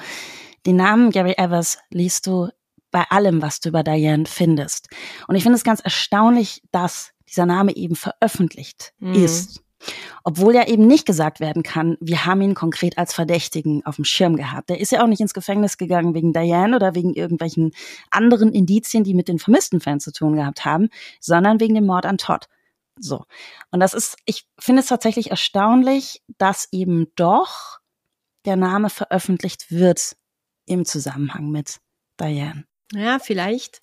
A: Den Namen Gary Evers liest du bei allem, was du über Diane findest. Und ich finde es ganz erstaunlich, dass dieser Name eben veröffentlicht mhm. ist. Obwohl ja eben nicht gesagt werden kann, wir haben ihn konkret als Verdächtigen auf dem Schirm gehabt. Der ist ja auch nicht ins Gefängnis gegangen wegen Diane oder wegen irgendwelchen anderen Indizien, die mit den vermissten Fans zu tun gehabt haben, sondern wegen dem Mord an Todd. So. Und das ist, ich finde es tatsächlich erstaunlich, dass eben doch der Name veröffentlicht wird im Zusammenhang mit Diane.
B: Ja, vielleicht.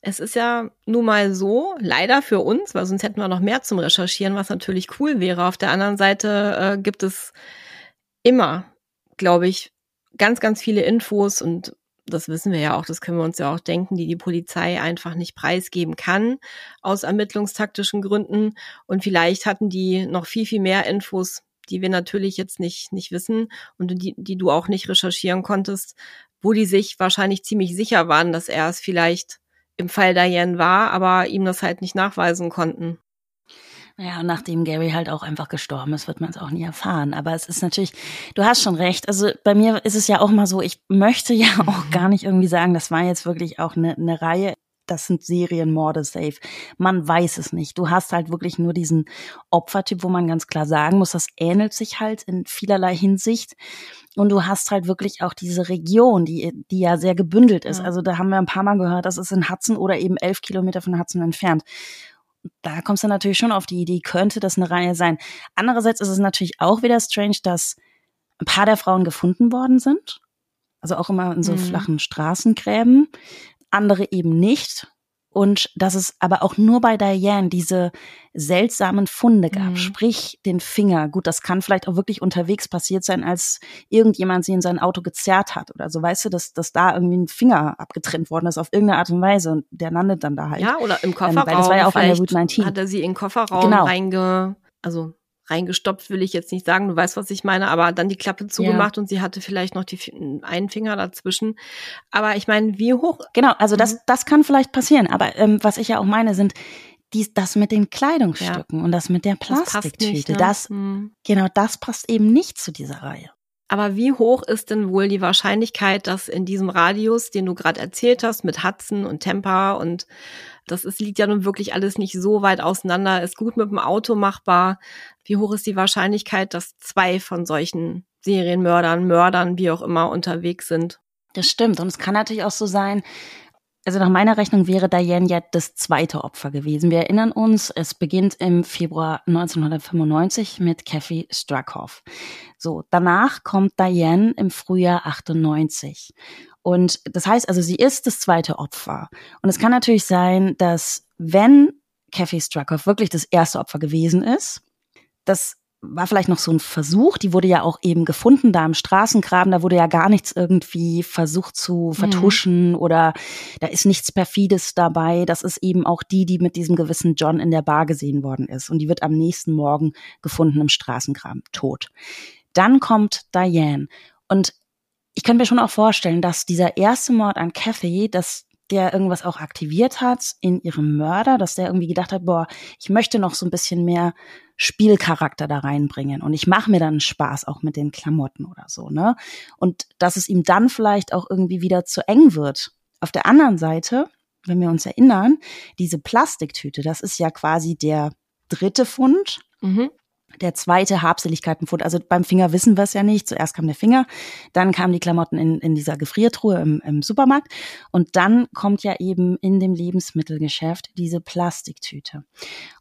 B: Es ist ja nun mal so, leider für uns, weil sonst hätten wir noch mehr zum Recherchieren, was natürlich cool wäre. Auf der anderen Seite äh, gibt es immer, glaube ich, ganz, ganz viele Infos und das wissen wir ja auch, das können wir uns ja auch denken, die die Polizei einfach nicht preisgeben kann aus ermittlungstaktischen Gründen. Und vielleicht hatten die noch viel, viel mehr Infos, die wir natürlich jetzt nicht, nicht wissen und die, die du auch nicht recherchieren konntest, wo die sich wahrscheinlich ziemlich sicher waren, dass er es vielleicht im Fall Diane war, aber ihm das halt nicht nachweisen konnten.
A: Ja, nachdem Gary halt auch einfach gestorben ist, wird man es auch nie erfahren. Aber es ist natürlich, du hast schon recht. Also bei mir ist es ja auch mal so, ich möchte ja auch gar nicht irgendwie sagen, das war jetzt wirklich auch eine, eine Reihe. Das sind Serienmorde safe. Man weiß es nicht. Du hast halt wirklich nur diesen Opfertyp, wo man ganz klar sagen muss, das ähnelt sich halt in vielerlei Hinsicht. Und du hast halt wirklich auch diese Region, die, die ja sehr gebündelt ist. Ja. Also da haben wir ein paar Mal gehört, das ist in Hudson oder eben elf Kilometer von Hudson entfernt da kommst du natürlich schon auf die Idee, könnte das eine Reihe sein. Andererseits ist es natürlich auch wieder strange, dass ein paar der Frauen gefunden worden sind. Also auch immer in so mhm. flachen Straßengräben. Andere eben nicht und dass es aber auch nur bei Diane diese seltsamen Funde gab, mhm. sprich den Finger. Gut, das kann vielleicht auch wirklich unterwegs passiert sein, als irgendjemand sie in sein Auto gezerrt hat oder so. Weißt du, dass, dass da irgendwie ein Finger abgetrennt worden ist auf irgendeine Art und Weise und der landet dann da halt.
B: Ja, oder im Kofferraum. Ähm, weil das war ja auch an der Route 19. Hat er sie in den Kofferraum genau. reinge, also reingestopft, will ich jetzt nicht sagen, du weißt, was ich meine, aber dann die Klappe zugemacht ja. und sie hatte vielleicht noch die, einen Finger dazwischen. Aber ich meine, wie hoch?
A: Genau, also das, mhm. das kann vielleicht passieren. Aber ähm, was ich ja auch meine, sind dies, das mit den Kleidungsstücken ja. und das mit der Plastiktüte. Das, ne? das mhm. genau, das passt eben nicht zu dieser Reihe.
B: Aber wie hoch ist denn wohl die Wahrscheinlichkeit, dass in diesem Radius, den du gerade erzählt hast, mit Hudson und Tampa und das ist, liegt ja nun wirklich alles nicht so weit auseinander, ist gut mit dem Auto machbar. Wie hoch ist die Wahrscheinlichkeit, dass zwei von solchen Serienmördern, Mördern, wie auch immer, unterwegs sind?
A: Das stimmt. Und es kann natürlich auch so sein, also nach meiner Rechnung wäre Diane ja das zweite Opfer gewesen. Wir erinnern uns, es beginnt im Februar 1995 mit Kathy Struckhoff. So, danach kommt Diane im Frühjahr 98. Und das heißt also, sie ist das zweite Opfer. Und es kann natürlich sein, dass wenn Kathy Struckhoff wirklich das erste Opfer gewesen ist, das war vielleicht noch so ein Versuch, die wurde ja auch eben gefunden da im Straßengraben, da wurde ja gar nichts irgendwie versucht zu mhm. vertuschen mhm. oder da ist nichts perfides dabei. Das ist eben auch die, die mit diesem gewissen John in der Bar gesehen worden ist und die wird am nächsten Morgen gefunden im Straßengraben, tot. Dann kommt Diane und ich könnte mir schon auch vorstellen, dass dieser erste Mord an Kathy, dass der irgendwas auch aktiviert hat in ihrem Mörder, dass der irgendwie gedacht hat, boah, ich möchte noch so ein bisschen mehr Spielcharakter da reinbringen und ich mache mir dann Spaß auch mit den Klamotten oder so, ne? Und dass es ihm dann vielleicht auch irgendwie wieder zu eng wird. Auf der anderen Seite, wenn wir uns erinnern, diese Plastiktüte, das ist ja quasi der dritte Fund. Mhm der zweite Habseligkeitenfund. Also beim Finger wissen wir es ja nicht. Zuerst kam der Finger, dann kamen die Klamotten in, in dieser Gefriertruhe im, im Supermarkt und dann kommt ja eben in dem Lebensmittelgeschäft diese Plastiktüte.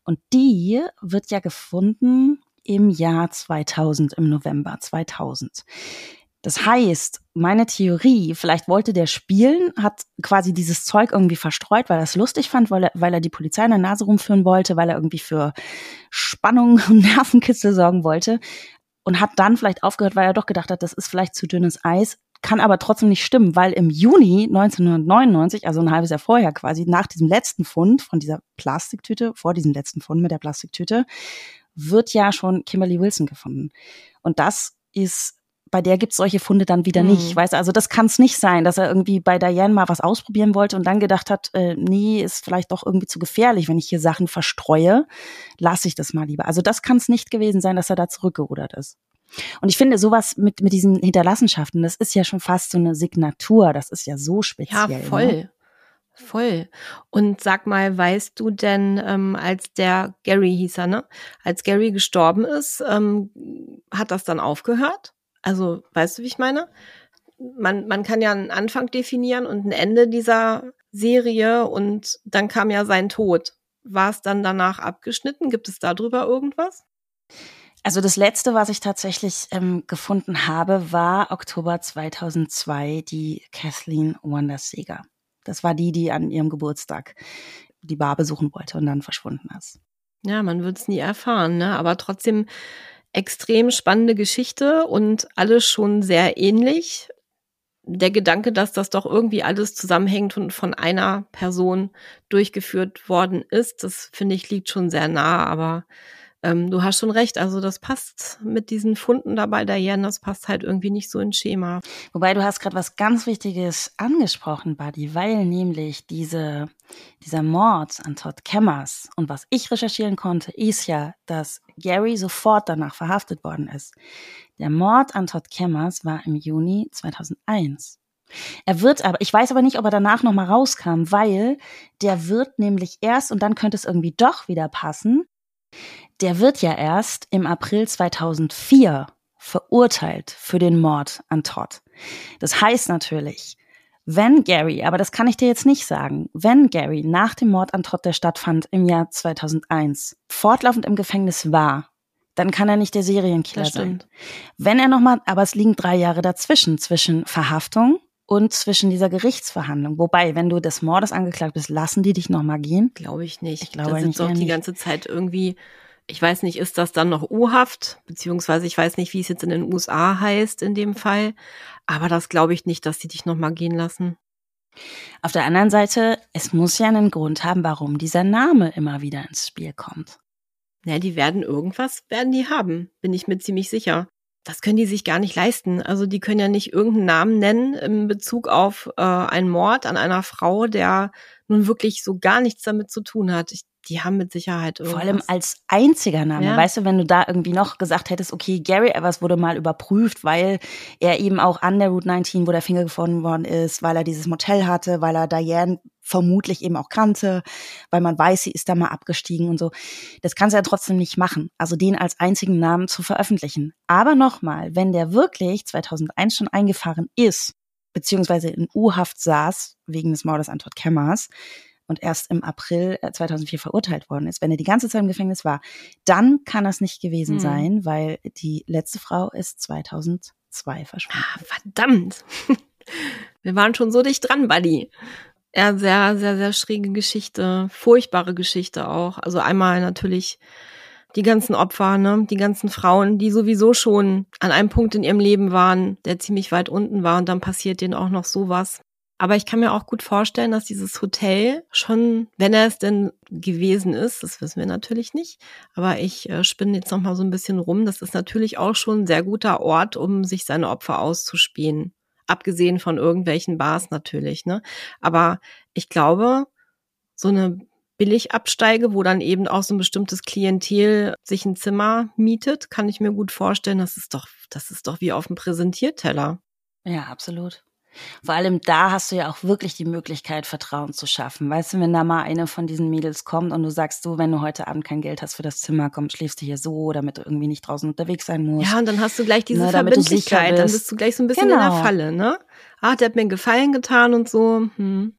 A: Und die wird ja gefunden im Jahr 2000, im November 2000. Das heißt, meine Theorie, vielleicht wollte der spielen, hat quasi dieses Zeug irgendwie verstreut, weil er es lustig fand, weil er, weil er die Polizei in der Nase rumführen wollte, weil er irgendwie für Spannung [laughs] und Nervenkitzel sorgen wollte und hat dann vielleicht aufgehört, weil er doch gedacht hat, das ist vielleicht zu dünnes Eis, kann aber trotzdem nicht stimmen, weil im Juni 1999, also ein halbes Jahr vorher quasi, nach diesem letzten Fund von dieser Plastiktüte, vor diesem letzten Fund mit der Plastiktüte, wird ja schon Kimberly Wilson gefunden. Und das ist bei der gibt's solche Funde dann wieder mhm. nicht. Weißt also das kann es nicht sein, dass er irgendwie bei Diane mal was ausprobieren wollte und dann gedacht hat, äh, nee, ist vielleicht doch irgendwie zu gefährlich, wenn ich hier Sachen verstreue, lasse ich das mal lieber. Also das kann es nicht gewesen sein, dass er da zurückgerudert ist. Und ich finde sowas mit mit diesen Hinterlassenschaften, das ist ja schon fast so eine Signatur, das ist ja so speziell.
B: Ja, voll. Ne? Voll. Und sag mal, weißt du denn, ähm, als der Gary hieß er, ne? Als Gary gestorben ist, ähm, hat das dann aufgehört? Also, weißt du, wie ich meine? Man, man kann ja einen Anfang definieren und ein Ende dieser Serie und dann kam ja sein Tod. War es dann danach abgeschnitten? Gibt es darüber irgendwas?
A: Also das letzte, was ich tatsächlich ähm, gefunden habe, war Oktober 2002 die Kathleen Wonderseger. Das war die, die an ihrem Geburtstag die Bar besuchen wollte und dann verschwunden ist.
B: Ja, man wird es nie erfahren, ne? Aber trotzdem extrem spannende Geschichte und alles schon sehr ähnlich. Der Gedanke, dass das doch irgendwie alles zusammenhängt und von einer Person durchgeführt worden ist, das finde ich liegt schon sehr nah, aber ähm, du hast schon recht, also das passt mit diesen Funden dabei, Diane, das passt halt irgendwie nicht so ins Schema.
A: Wobei du hast gerade was ganz Wichtiges angesprochen, Buddy, weil nämlich diese, dieser Mord an Todd Kemmers und was ich recherchieren konnte, ist ja, dass Gary sofort danach verhaftet worden ist. Der Mord an Todd Kemmers war im Juni 2001. Er wird aber, ich weiß aber nicht, ob er danach nochmal rauskam, weil der wird nämlich erst, und dann könnte es irgendwie doch wieder passen, der wird ja erst im April 2004 verurteilt für den Mord an Todd. Das heißt natürlich, wenn Gary, aber das kann ich dir jetzt nicht sagen, wenn Gary nach dem Mord an Todd, der stattfand im Jahr 2001, fortlaufend im Gefängnis war, dann kann er nicht der Serienkiller sein. Wenn er nochmal, aber es liegen drei Jahre dazwischen, zwischen Verhaftung und zwischen dieser Gerichtsverhandlung. Wobei, wenn du des Mordes angeklagt bist, lassen die dich nochmal gehen?
B: Glaube ich nicht. Ich glaube da sind doch die nicht. ganze Zeit irgendwie ich weiß nicht, ist das dann noch U-Haft, beziehungsweise ich weiß nicht, wie es jetzt in den USA heißt in dem Fall. Aber das glaube ich nicht, dass die dich nochmal gehen lassen.
A: Auf der anderen Seite, es muss ja einen Grund haben, warum dieser Name immer wieder ins Spiel kommt.
B: Ja, die werden irgendwas, werden die haben, bin ich mir ziemlich sicher. Das können die sich gar nicht leisten. Also die können ja nicht irgendeinen Namen nennen in Bezug auf äh, einen Mord an einer Frau, der nun wirklich so gar nichts damit zu tun hat. Ich die haben mit Sicherheit irgendwas.
A: Vor allem als einziger Name. Ja. Weißt du, wenn du da irgendwie noch gesagt hättest, okay, Gary Evers wurde mal überprüft, weil er eben auch an der Route 19, wo der Finger gefunden worden ist, weil er dieses Motel hatte, weil er Diane vermutlich eben auch kannte, weil man weiß, sie ist da mal abgestiegen und so. Das kannst du ja trotzdem nicht machen. Also den als einzigen Namen zu veröffentlichen. Aber nochmal, wenn der wirklich 2001 schon eingefahren ist, beziehungsweise in U-Haft saß, wegen des Mordes an Todd Kemmers, und erst im April 2004 äh, verurteilt worden ist, wenn er die ganze Zeit im Gefängnis war, dann kann das nicht gewesen hm. sein, weil die letzte Frau ist 2002 verschwunden.
B: Ah, verdammt. [laughs] Wir waren schon so dicht dran, Buddy. Ja, sehr, sehr, sehr schräge Geschichte, furchtbare Geschichte auch. Also einmal natürlich die ganzen Opfer, ne, die ganzen Frauen, die sowieso schon an einem Punkt in ihrem Leben waren, der ziemlich weit unten war und dann passiert denen auch noch sowas. Aber ich kann mir auch gut vorstellen, dass dieses Hotel schon, wenn er es denn gewesen ist, das wissen wir natürlich nicht, aber ich äh, spinne jetzt noch mal so ein bisschen rum, das ist natürlich auch schon ein sehr guter Ort, um sich seine Opfer auszuspielen. Abgesehen von irgendwelchen Bars natürlich, ne? Aber ich glaube, so eine Billigabsteige, wo dann eben auch so ein bestimmtes Klientel sich ein Zimmer mietet, kann ich mir gut vorstellen, das ist doch, das ist doch wie auf dem Präsentierteller.
A: Ja, absolut. Vor allem da hast du ja auch wirklich die Möglichkeit, Vertrauen zu schaffen. Weißt du, wenn da mal eine von diesen Mädels kommt und du sagst, du, wenn du heute Abend kein Geld hast für das Zimmer, komm, schläfst du hier so, damit du irgendwie nicht draußen unterwegs sein musst.
B: Ja, und dann hast du gleich diese ne, Verbindlichkeit, dann bist du gleich so ein bisschen genau. in der genau. Falle, ne? Ah, der hat mir einen Gefallen getan und so. Hm.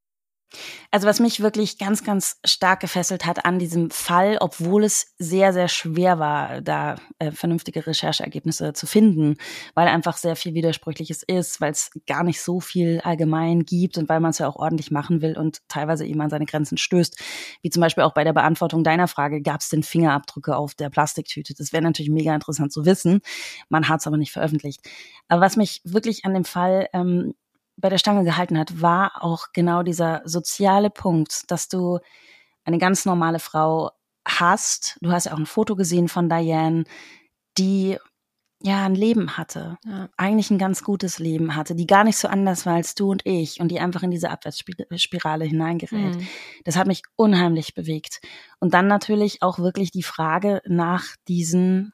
A: Also was mich wirklich ganz, ganz stark gefesselt hat an diesem Fall, obwohl es sehr, sehr schwer war, da äh, vernünftige Rechercheergebnisse zu finden, weil einfach sehr viel Widersprüchliches ist, weil es gar nicht so viel allgemein gibt und weil man es ja auch ordentlich machen will und teilweise eben an seine Grenzen stößt. Wie zum Beispiel auch bei der Beantwortung deiner Frage, gab es denn Fingerabdrücke auf der Plastiktüte? Das wäre natürlich mega interessant zu wissen. Man hat es aber nicht veröffentlicht. Aber was mich wirklich an dem Fall ähm, bei der Stange gehalten hat, war auch genau dieser soziale Punkt, dass du eine ganz normale Frau hast. Du hast ja auch ein Foto gesehen von Diane, die ja ein Leben hatte, ja. eigentlich ein ganz gutes Leben hatte, die gar nicht so anders war als du und ich und die einfach in diese Abwärtsspirale hineingerät. Mhm. Das hat mich unheimlich bewegt. Und dann natürlich auch wirklich die Frage nach diesen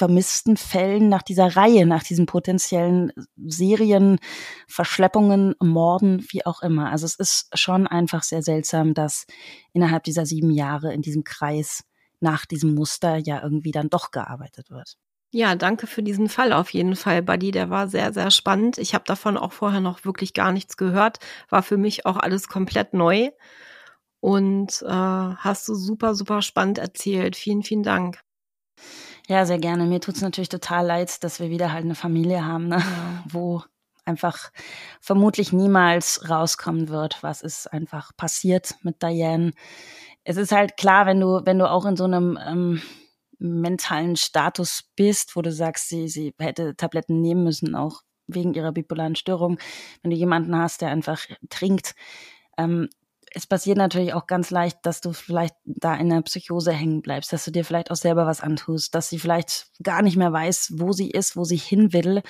A: vermissten Fällen, nach dieser Reihe, nach diesen potenziellen Serien, Verschleppungen, Morden, wie auch immer. Also es ist schon einfach sehr seltsam, dass innerhalb dieser sieben Jahre in diesem Kreis nach diesem Muster ja irgendwie dann doch gearbeitet wird.
B: Ja, danke für diesen Fall auf jeden Fall, Buddy. Der war sehr, sehr spannend. Ich habe davon auch vorher noch wirklich gar nichts gehört. War für mich auch alles komplett neu. Und äh, hast du super, super spannend erzählt. Vielen, vielen Dank.
A: Ja, sehr gerne. Mir tut's natürlich total leid, dass wir wieder halt eine Familie haben, ne? Ja. [laughs] wo einfach vermutlich niemals rauskommen wird, was ist einfach passiert mit Diane. Es ist halt klar, wenn du, wenn du auch in so einem ähm, mentalen Status bist, wo du sagst, sie, sie hätte Tabletten nehmen müssen, auch wegen ihrer bipolaren Störung, wenn du jemanden hast, der einfach trinkt, ähm, es passiert natürlich auch ganz leicht, dass du vielleicht da in der Psychose hängen bleibst, dass du dir vielleicht auch selber was antust, dass sie vielleicht gar nicht mehr weiß, wo sie ist, wo sie hin will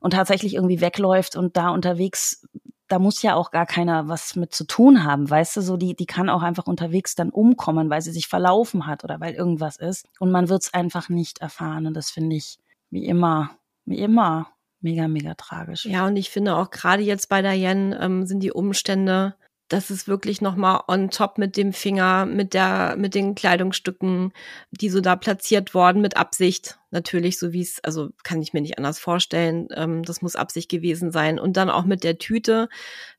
A: und tatsächlich irgendwie wegläuft und da unterwegs, da muss ja auch gar keiner was mit zu tun haben, weißt du, so die, die kann auch einfach unterwegs dann umkommen, weil sie sich verlaufen hat oder weil irgendwas ist und man wird es einfach nicht erfahren und das finde ich wie immer, wie immer mega, mega tragisch.
B: Ja, und ich finde auch gerade jetzt bei Diane ähm, sind die Umstände das ist wirklich nochmal on top mit dem Finger, mit der, mit den Kleidungsstücken, die so da platziert worden, mit Absicht. Natürlich, so wie es, also kann ich mir nicht anders vorstellen. Ähm, das muss Absicht gewesen sein. Und dann auch mit der Tüte,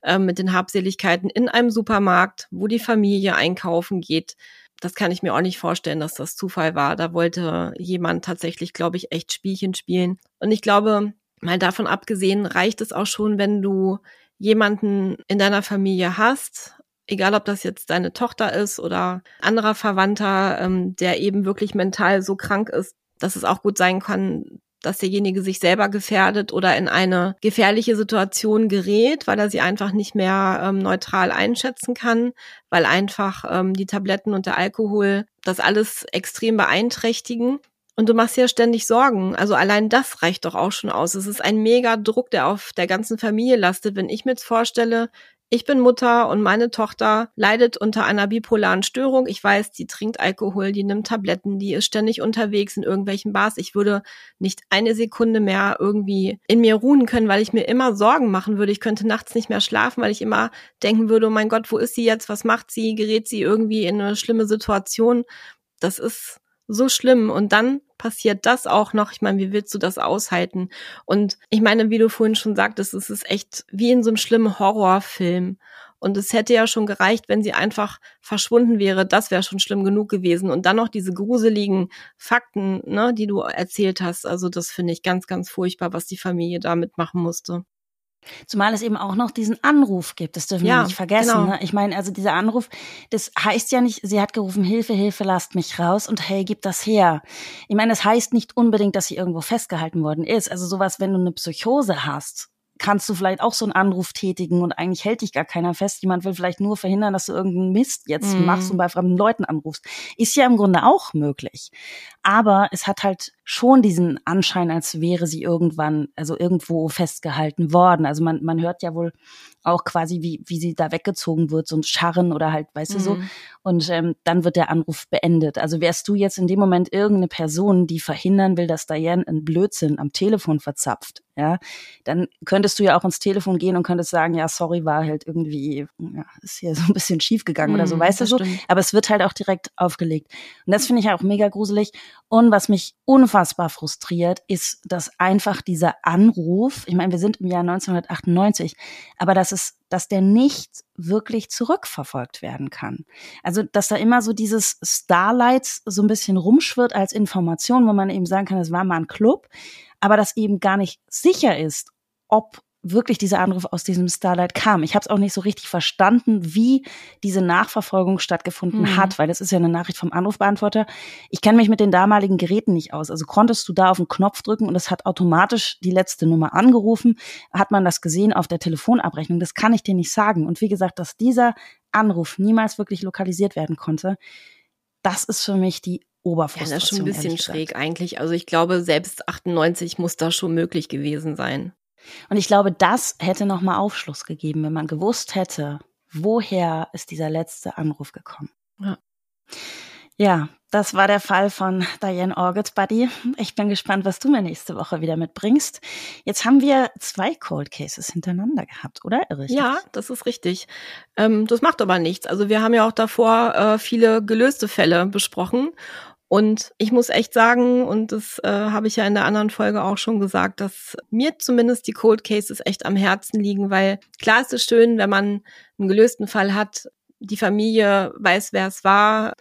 B: äh, mit den Habseligkeiten in einem Supermarkt, wo die Familie einkaufen geht. Das kann ich mir auch nicht vorstellen, dass das Zufall war. Da wollte jemand tatsächlich, glaube ich, echt Spielchen spielen. Und ich glaube, mal davon abgesehen, reicht es auch schon, wenn du jemanden in deiner Familie hast, egal ob das jetzt deine Tochter ist oder anderer Verwandter, ähm, der eben wirklich mental so krank ist, dass es auch gut sein kann, dass derjenige sich selber gefährdet oder in eine gefährliche Situation gerät, weil er sie einfach nicht mehr ähm, neutral einschätzen kann, weil einfach ähm, die Tabletten und der Alkohol das alles extrem beeinträchtigen. Und du machst ja ständig Sorgen. Also allein das reicht doch auch schon aus. Es ist ein mega Druck, der auf der ganzen Familie lastet. Wenn ich mir jetzt vorstelle, ich bin Mutter und meine Tochter leidet unter einer bipolaren Störung. Ich weiß, die trinkt Alkohol, die nimmt Tabletten, die ist ständig unterwegs in irgendwelchen Bars. Ich würde nicht eine Sekunde mehr irgendwie in mir ruhen können, weil ich mir immer Sorgen machen würde. Ich könnte nachts nicht mehr schlafen, weil ich immer denken würde, oh mein Gott, wo ist sie jetzt? Was macht sie? Gerät sie irgendwie in eine schlimme Situation? Das ist so schlimm. Und dann passiert das auch noch. Ich meine, wie willst du das aushalten? Und ich meine, wie du vorhin schon sagtest, es ist echt wie in so einem schlimmen Horrorfilm. Und es hätte ja schon gereicht, wenn sie einfach verschwunden wäre. Das wäre schon schlimm genug gewesen. Und dann noch diese gruseligen Fakten, ne, die du erzählt hast. Also das finde ich ganz, ganz furchtbar, was die Familie da mitmachen musste.
A: Zumal es eben auch noch diesen Anruf gibt, das dürfen ja, wir nicht vergessen. Genau. Ne? Ich meine, also dieser Anruf, das heißt ja nicht, sie hat gerufen, Hilfe, Hilfe, lasst mich raus und hey, gib das her. Ich meine, das heißt nicht unbedingt, dass sie irgendwo festgehalten worden ist. Also sowas, wenn du eine Psychose hast kannst du vielleicht auch so einen Anruf tätigen und eigentlich hält dich gar keiner fest. Jemand will vielleicht nur verhindern, dass du irgendeinen Mist jetzt mhm. machst und bei fremden Leuten anrufst. Ist ja im Grunde auch möglich. Aber es hat halt schon diesen Anschein, als wäre sie irgendwann, also irgendwo festgehalten worden. Also man, man hört ja wohl auch quasi, wie, wie sie da weggezogen wird, so ein Scharren oder halt, weißt mhm. du so. Mhm. Und ähm, dann wird der Anruf beendet. Also wärst du jetzt in dem Moment irgendeine Person, die verhindern will, dass Diane einen Blödsinn am Telefon verzapft, ja, dann könntest du ja auch ins Telefon gehen und könntest sagen, ja, sorry, war halt irgendwie, ja, ist hier [laughs] so ein bisschen schief gegangen mhm, oder so, mhm, weißt du so. Stimmt. Aber es wird halt auch direkt aufgelegt. Und das finde ich auch mega gruselig. Und was mich unfassbar frustriert, ist, dass einfach dieser Anruf, ich meine, wir sind im Jahr 1998, aber dass es, dass der nicht wirklich zurückverfolgt werden kann. Also, dass da immer so dieses Starlights so ein bisschen rumschwirrt als Information, wo man eben sagen kann, es war mal ein Club, aber das eben gar nicht sicher ist, ob wirklich dieser Anruf aus diesem Starlight kam. Ich habe es auch nicht so richtig verstanden, wie diese Nachverfolgung stattgefunden mhm. hat, weil das ist ja eine Nachricht vom Anrufbeantworter. Ich kenne mich mit den damaligen Geräten nicht aus. Also konntest du da auf den Knopf drücken und es hat automatisch die letzte Nummer angerufen. Hat man das gesehen auf der Telefonabrechnung? Das kann ich dir nicht sagen. Und wie gesagt, dass dieser Anruf niemals wirklich lokalisiert werden konnte, das ist für mich die Oberfrustration. Ja,
B: das ist schon ein bisschen schräg eigentlich. Also ich glaube, selbst 98 muss das schon möglich gewesen sein.
A: Und ich glaube, das hätte nochmal Aufschluss gegeben, wenn man gewusst hätte, woher ist dieser letzte Anruf gekommen. Ja. Ja, das war der Fall von Diane Orgit, Buddy. Ich bin gespannt, was du mir nächste Woche wieder mitbringst. Jetzt haben wir zwei Cold Cases hintereinander gehabt, oder?
B: Irre ja, das ist richtig. Ähm, das macht aber nichts. Also wir haben ja auch davor äh, viele gelöste Fälle besprochen. Und ich muss echt sagen, und das äh, habe ich ja in der anderen Folge auch schon gesagt, dass mir zumindest die Cold Cases echt am Herzen liegen, weil klar ist es schön, wenn man einen gelösten Fall hat, die Familie weiß, wer es war,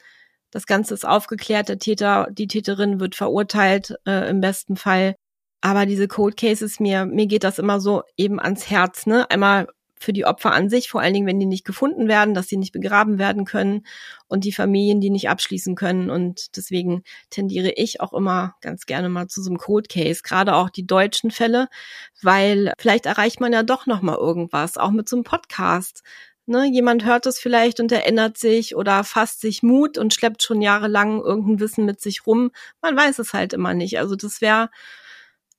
B: das Ganze ist aufgeklärt, der Täter, die Täterin wird verurteilt äh, im besten Fall. Aber diese Cold Cases, mir, mir geht das immer so eben ans Herz, ne? Einmal für die Opfer an sich, vor allen Dingen, wenn die nicht gefunden werden, dass sie nicht begraben werden können und die Familien, die nicht abschließen können. Und deswegen tendiere ich auch immer ganz gerne mal zu so einem Cold Case, gerade auch die deutschen Fälle, weil vielleicht erreicht man ja doch noch mal irgendwas, auch mit so einem Podcast. Ne, jemand hört es vielleicht und erinnert sich oder fasst sich Mut und schleppt schon jahrelang irgendein Wissen mit sich rum. Man weiß es halt immer nicht. Also das wäre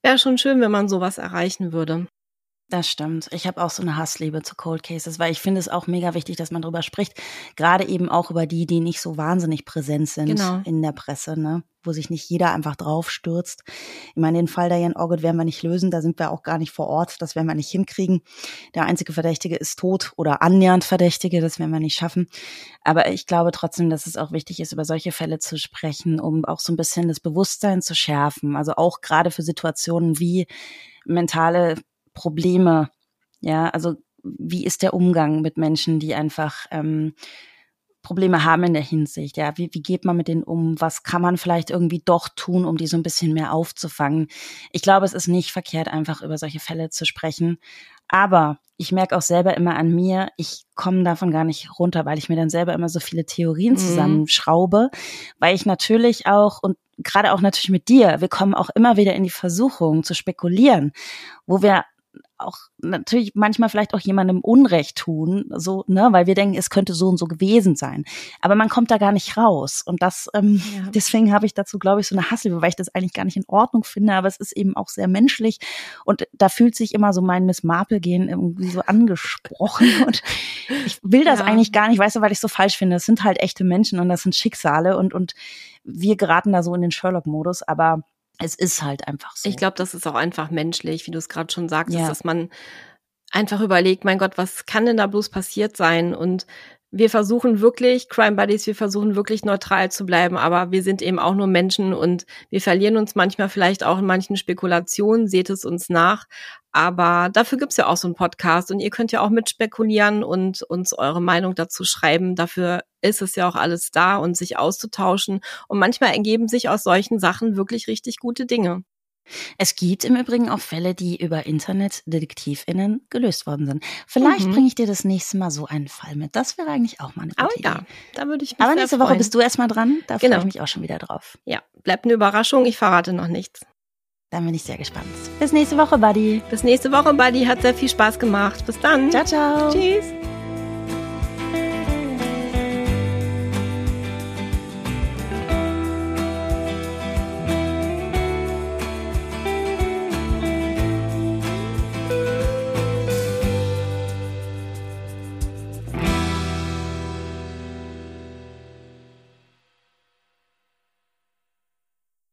B: wäre schon schön, wenn man sowas erreichen würde.
A: Das stimmt. Ich habe auch so eine Hassliebe zu Cold Cases, weil ich finde es auch mega wichtig, dass man darüber spricht. Gerade eben auch über die, die nicht so wahnsinnig präsent sind genau. in der Presse, ne? wo sich nicht jeder einfach drauf stürzt. Ich meine, den Fall Diane Orgit werden wir nicht lösen, da sind wir auch gar nicht vor Ort, das werden wir nicht hinkriegen. Der einzige Verdächtige ist tot oder annähernd Verdächtige, das werden wir nicht schaffen. Aber ich glaube trotzdem, dass es auch wichtig ist, über solche Fälle zu sprechen, um auch so ein bisschen das Bewusstsein zu schärfen. Also auch gerade für Situationen wie mentale Probleme? Ja, also wie ist der Umgang mit Menschen, die einfach ähm, Probleme haben in der Hinsicht? Ja, wie, wie geht man mit denen um? Was kann man vielleicht irgendwie doch tun, um die so ein bisschen mehr aufzufangen? Ich glaube, es ist nicht verkehrt, einfach über solche Fälle zu sprechen. Aber ich merke auch selber immer an mir, ich komme davon gar nicht runter, weil ich mir dann selber immer so viele Theorien mhm. zusammenschraube, weil ich natürlich auch und gerade auch natürlich mit dir, wir kommen auch immer wieder in die Versuchung zu spekulieren, wo wir auch natürlich manchmal vielleicht auch jemandem Unrecht tun, so, ne, weil wir denken, es könnte so und so gewesen sein. Aber man kommt da gar nicht raus. Und das, ähm, ja. [laughs] deswegen habe ich dazu, glaube ich, so eine Hassliebe, weil ich das eigentlich gar nicht in Ordnung finde, aber es ist eben auch sehr menschlich. Und da fühlt sich immer so mein Miss Marple-Gehen irgendwie so angesprochen. [laughs] Und ich will das ja. eigentlich gar nicht, weißt du, weil ich so falsch finde. Es sind halt echte Menschen und das sind Schicksale und, und wir geraten da so in den Sherlock-Modus, aber es ist halt einfach so.
B: Ich glaube, das ist auch einfach menschlich, wie du es gerade schon sagtest, ja. dass man einfach überlegt, mein Gott, was kann denn da bloß passiert sein? Und wir versuchen wirklich, Crime Buddies, wir versuchen wirklich neutral zu bleiben, aber wir sind eben auch nur Menschen und wir verlieren uns manchmal vielleicht auch in manchen Spekulationen, seht es uns nach. Aber dafür gibt's ja auch so einen Podcast und ihr könnt ja auch mitspekulieren und uns eure Meinung dazu schreiben. Dafür ist es ja auch alles da und sich auszutauschen. Und manchmal ergeben sich aus solchen Sachen wirklich richtig gute Dinge.
A: Es gibt im Übrigen auch Fälle, die über Internetdetektivinnen gelöst worden sind. Vielleicht mhm. bringe ich dir das nächste Mal so einen Fall mit. Das wäre eigentlich auch mal eine gute oh, Idee. ja,
B: da würde ich mich
A: Aber nächste freuen. Woche bist du erstmal dran. Da genau. freue ich mich auch schon wieder drauf.
B: Ja, bleibt eine Überraschung. Ich verrate noch nichts.
A: Dann bin ich sehr gespannt. Bis nächste Woche, Buddy.
B: Bis nächste Woche, Buddy. Hat sehr viel Spaß gemacht. Bis dann.
A: Ciao, ciao.
B: Tschüss.